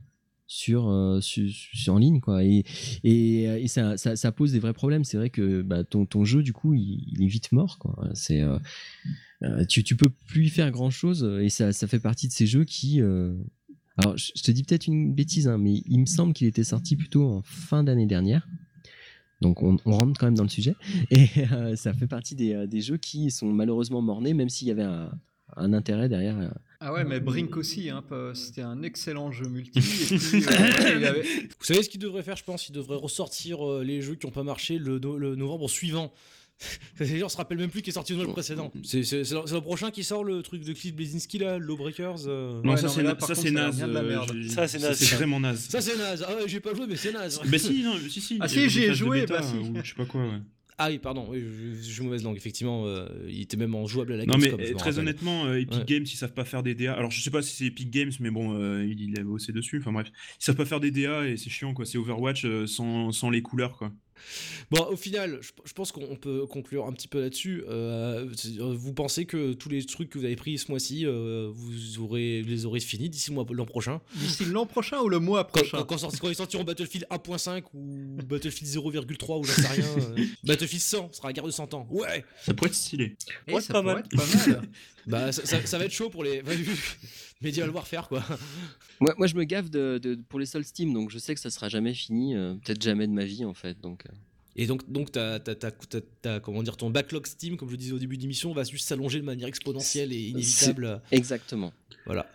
S3: sur, euh, sur, en ligne quoi. Et, et, ça, ça, pose des vrais problèmes. C'est vrai que bah, ton, ton jeu du coup il, est vite mort quoi. C'est euh, euh, tu, tu peux plus y faire grand chose et ça, ça fait partie de ces jeux qui alors je te dis peut-être une bêtise hein, mais il me semble qu'il était sorti plutôt en fin d'année dernière. Donc on, rentre quand même dans le sujet. Et ça fait partie des, des jeux qui sont malheureusement mornés même s'il y avait un, intérêt derrière.
S2: Ah ouais, mais Brink aussi, hein, c'était un excellent jeu multi. et puis, euh, il avait-
S1: Vous savez ce qu'ils devraient faire, je pense? Ils devraient ressortir euh, les jeux qui n'ont pas marché le, no- le novembre suivant. Les gens se rappellent même plus qui est sorti le Noël précédent. C'est le prochain qui sort le truc de Cliff Blazinski là, Lawbreakers. euh?
S4: Non,
S2: Ouais,
S4: ça c'est na- naze. euh, j'ai-
S5: Ça, c'est naze.
S4: C'est vraiment naze.
S1: Ça c'est naze. Ah ouais, j'ai pas joué, mais c'est naze.
S4: Bah si, non, si, si.
S2: Ah
S4: il
S2: si,
S4: avait
S2: j'y
S4: des
S2: ai
S4: phases de
S2: joué,
S4: bêta,
S2: bah si.
S4: ou je sais pas quoi, ouais.
S1: Ah oui, pardon, oui, je, je joue mauvaise langue. Effectivement, euh, il était même en jouable à la
S4: Non mais
S1: Gamescom,
S4: euh, très honnêtement, euh, Epic
S1: Ouais.
S4: Games ils savent pas faire des DA. Alors je sais pas si c'est Epic Games, mais bon, euh, il, il a bossé dessus. Enfin bref, ils savent pas faire des DA et c'est chiant quoi. C'est Overwatch sans, sans les couleurs quoi.
S1: Bon, au final, je, je pense qu'on peut conclure un petit peu là-dessus. Euh, vous pensez que tous les trucs que vous avez pris ce mois-ci, euh, vous aurez les aurez finis d'ici l'an prochain
S2: D'ici l'an prochain ou le mois prochain
S1: quand, ils sortiront Battlefield 1.5 ou Battlefield 0,3 ou j'en sais rien. euh, Battlefield 100 ce sera la guerre de 100 ans. Ouais
S4: Ça pourrait être stylé.
S2: Eh,
S5: Ouais,
S2: ça
S5: pas
S2: pourrait
S5: mal.
S2: être pas mal.
S1: Bah, ça, ça- ça va être chaud pour les Medieval Warfare, quoi.
S3: moi, moi je me gaffe de, de- pour les soldes Steam donc je sais que ça sera jamais fini euh, peut-être jamais de ma vie en fait donc euh.
S1: Et donc, donc t'as, t'as- t'as- t'as- t'as- comment dire, ton backlog Steam, comme je le disais au début d'émission, va juste s'allonger de manière exponentielle et inévitable.
S3: exactement
S1: Voilà.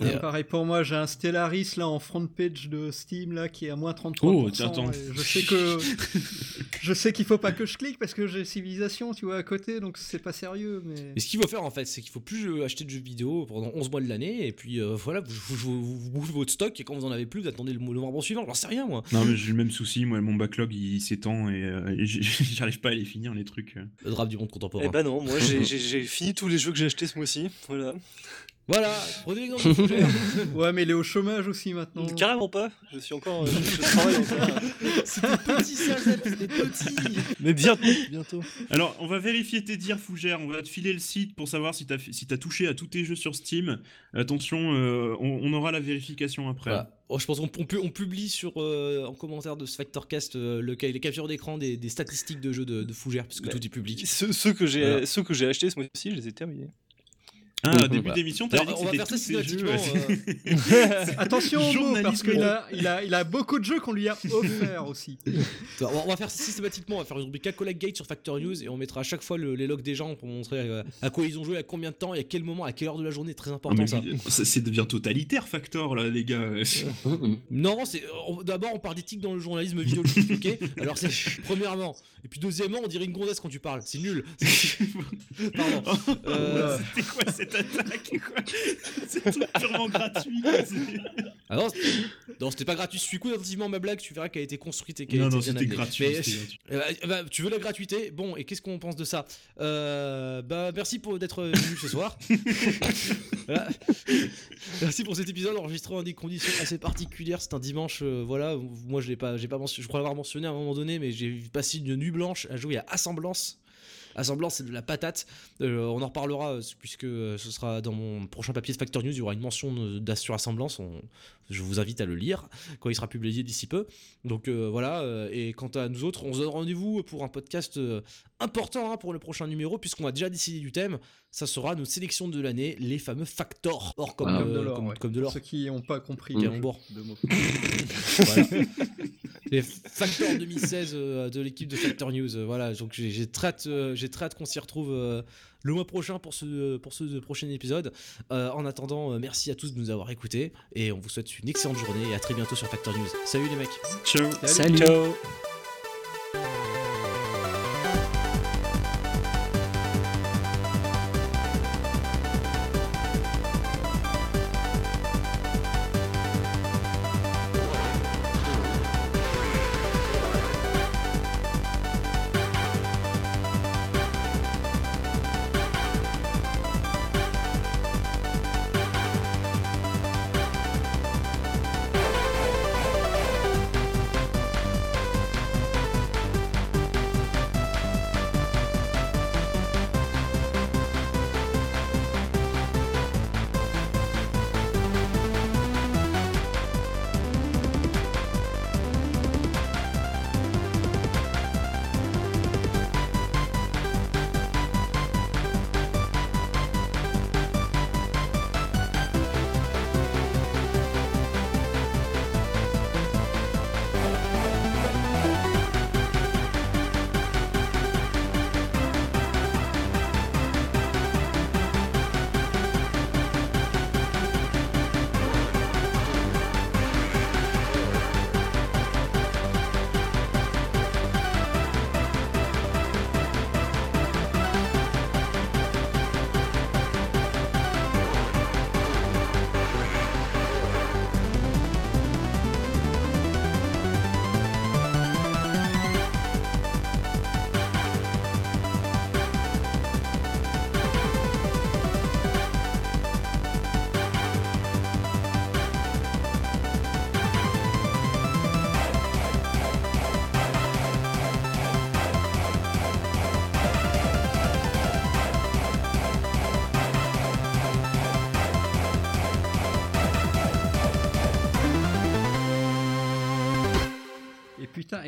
S2: Et
S1: Et, euh,
S2: pareil pour moi, j'ai un Stellaris là en front page de Steam là qui est à moins 33%.
S4: Oh, tiens, attends.
S2: je sais que je sais qu'il faut pas que je clique parce que j'ai civilisation, tu vois, à côté, donc c'est pas sérieux. Mais
S1: Et ce qu'il faut faire en fait, c'est qu'il faut plus acheter de jeux vidéo pendant 11 mois de l'année, et puis euh, voilà, vous, vous, vous- vous bouffez votre stock, et quand vous en avez plus, vous attendez le, mo- le novembre suivant, j'en sais rien moi.
S4: Non mais j'ai le même souci. Moi mon backlog il s'étend et, euh, et j'arrive pas à les finir les trucs.
S1: Le drap du monde contemporain.
S5: Eh ben non, moi j'ai fini tous les jeux que j'ai achetés ce mois-ci. Voilà.
S1: Voilà, prenez l'exemple de Fougère.
S2: ouais, mais il est au chômage aussi maintenant.
S5: Carrément pas. Je suis encore. euh, je, je travaille encore.
S1: Petit ça, c'était petit.
S5: Mais bientôt. bientôt.
S4: Alors on va vérifier tes dires Fougère. On va te filer le site pour savoir si t'as si t'as touché à tous tes jeux sur Steam. Attention, euh, on, on aura la vérification après.
S1: Voilà. Oh, je pense qu'on on pu- on publie sur, euh, en commentaire de ce Factorcast euh, le, les captures d'écran des, des statistiques de jeux de, de Fougère, puisque
S5: Bah,
S1: tout est public.
S5: Ceux, ceux que j'ai
S1: Voilà.
S5: ceux que j'ai achetés ce mois-ci, je les ai terminés.
S4: Ah, au début
S1: voilà.
S4: d'émission, t'avais dit que
S1: on va
S4: c'était
S1: faire ça
S4: tous tes jeux.
S1: systématiquement. euh,
S2: Attention au mot, parce qu'il a, il a, il a beaucoup de jeux qu'on lui a offerts aussi.
S1: On va, faire systématiquement, on va faire une rubrique à Collect Gate sur Factor News et on mettra à chaque fois le- les logs des gens pour montrer euh, à quoi ils ont joué, à combien de temps et à quel moment, à quelle heure de la journée. Très
S4: Ah,
S1: important ça.
S4: ça, ça devient totalitaire Factor là les gars.
S1: Non, c'est on- d'abord on parle d'éthique dans le journalisme vidéo. ok Alors c'est premièrement et puis deuxièmement on dirait une gonzesse quand tu parles. C'est nul. Pardon. Euh,
S4: C'était quoi cette attaque quoi C'est purement gratuit.
S1: Ah non, c'était- non, c'était pas gratuit. Suis attentivement ma blague, tu verras qu'elle a été construite et qu'elle a
S4: Non,
S1: été
S4: non,
S1: bien
S4: c'était
S1: amenée.
S4: gratuit.
S1: Mais-. Euh, bah, bah, tu veux la gratuité? Bon, et qu'est-ce qu'on pense de ça? Euh, Bah, merci pour d'être venu ce soir. Voilà. Merci pour cet épisode enregistré dans des conditions assez particulières. C'est un dimanche, euh, voilà. Moi, je l'ai pas, j'ai pas mentionné, je crois l'avoir mentionné à un moment donné, mais j'ai passé une nuit blanche à jouer à Assemblance. Assemblance, c'est de la patate. Euh, on en reparlera euh, puisque euh, ce sera dans mon prochain papier de Factor News. Il y aura une mention sur Assemblance. On- je vous invite à le lire quand il sera publié d'ici peu. Donc euh, voilà, et quant à nous autres, on se donne rendez-vous pour un podcast important hein, pour le prochain numéro, puisqu'on a déjà décidé du thème. Ça sera nos sélections de l'année, les fameux factors. Or, comme,
S3: Ah,
S1: euh,
S2: de l'or,
S1: comme,
S2: ouais.
S1: comme de l'or.
S2: Ceux qui n'ont pas compris
S3: Mmh.
S1: Bon.
S2: mots.
S1: Voilà. Les facteurs 2016 euh, de l'équipe de Factor News. euh, voilà, donc j'ai j'ai très hâte, euh, j'ai très hâte qu'on s'y retrouve euh, le mois prochain pour ce, pour ce prochain épisode. Euh, en attendant, euh, merci à tous de nous avoir écoutés et on vous souhaite une excellente journée et à très bientôt sur Factor News. Salut les mecs!
S4: Ciao.
S3: Salut.
S5: Ciao.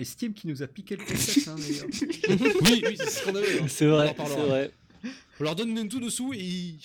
S2: Et Steam qui nous a piqué le concept, hein, d'ailleurs.
S1: oui, oui, c'est ce qu'on avait. hein.
S5: C'est vrai, c'est vrai.
S1: On leur donne tout dessous et ils-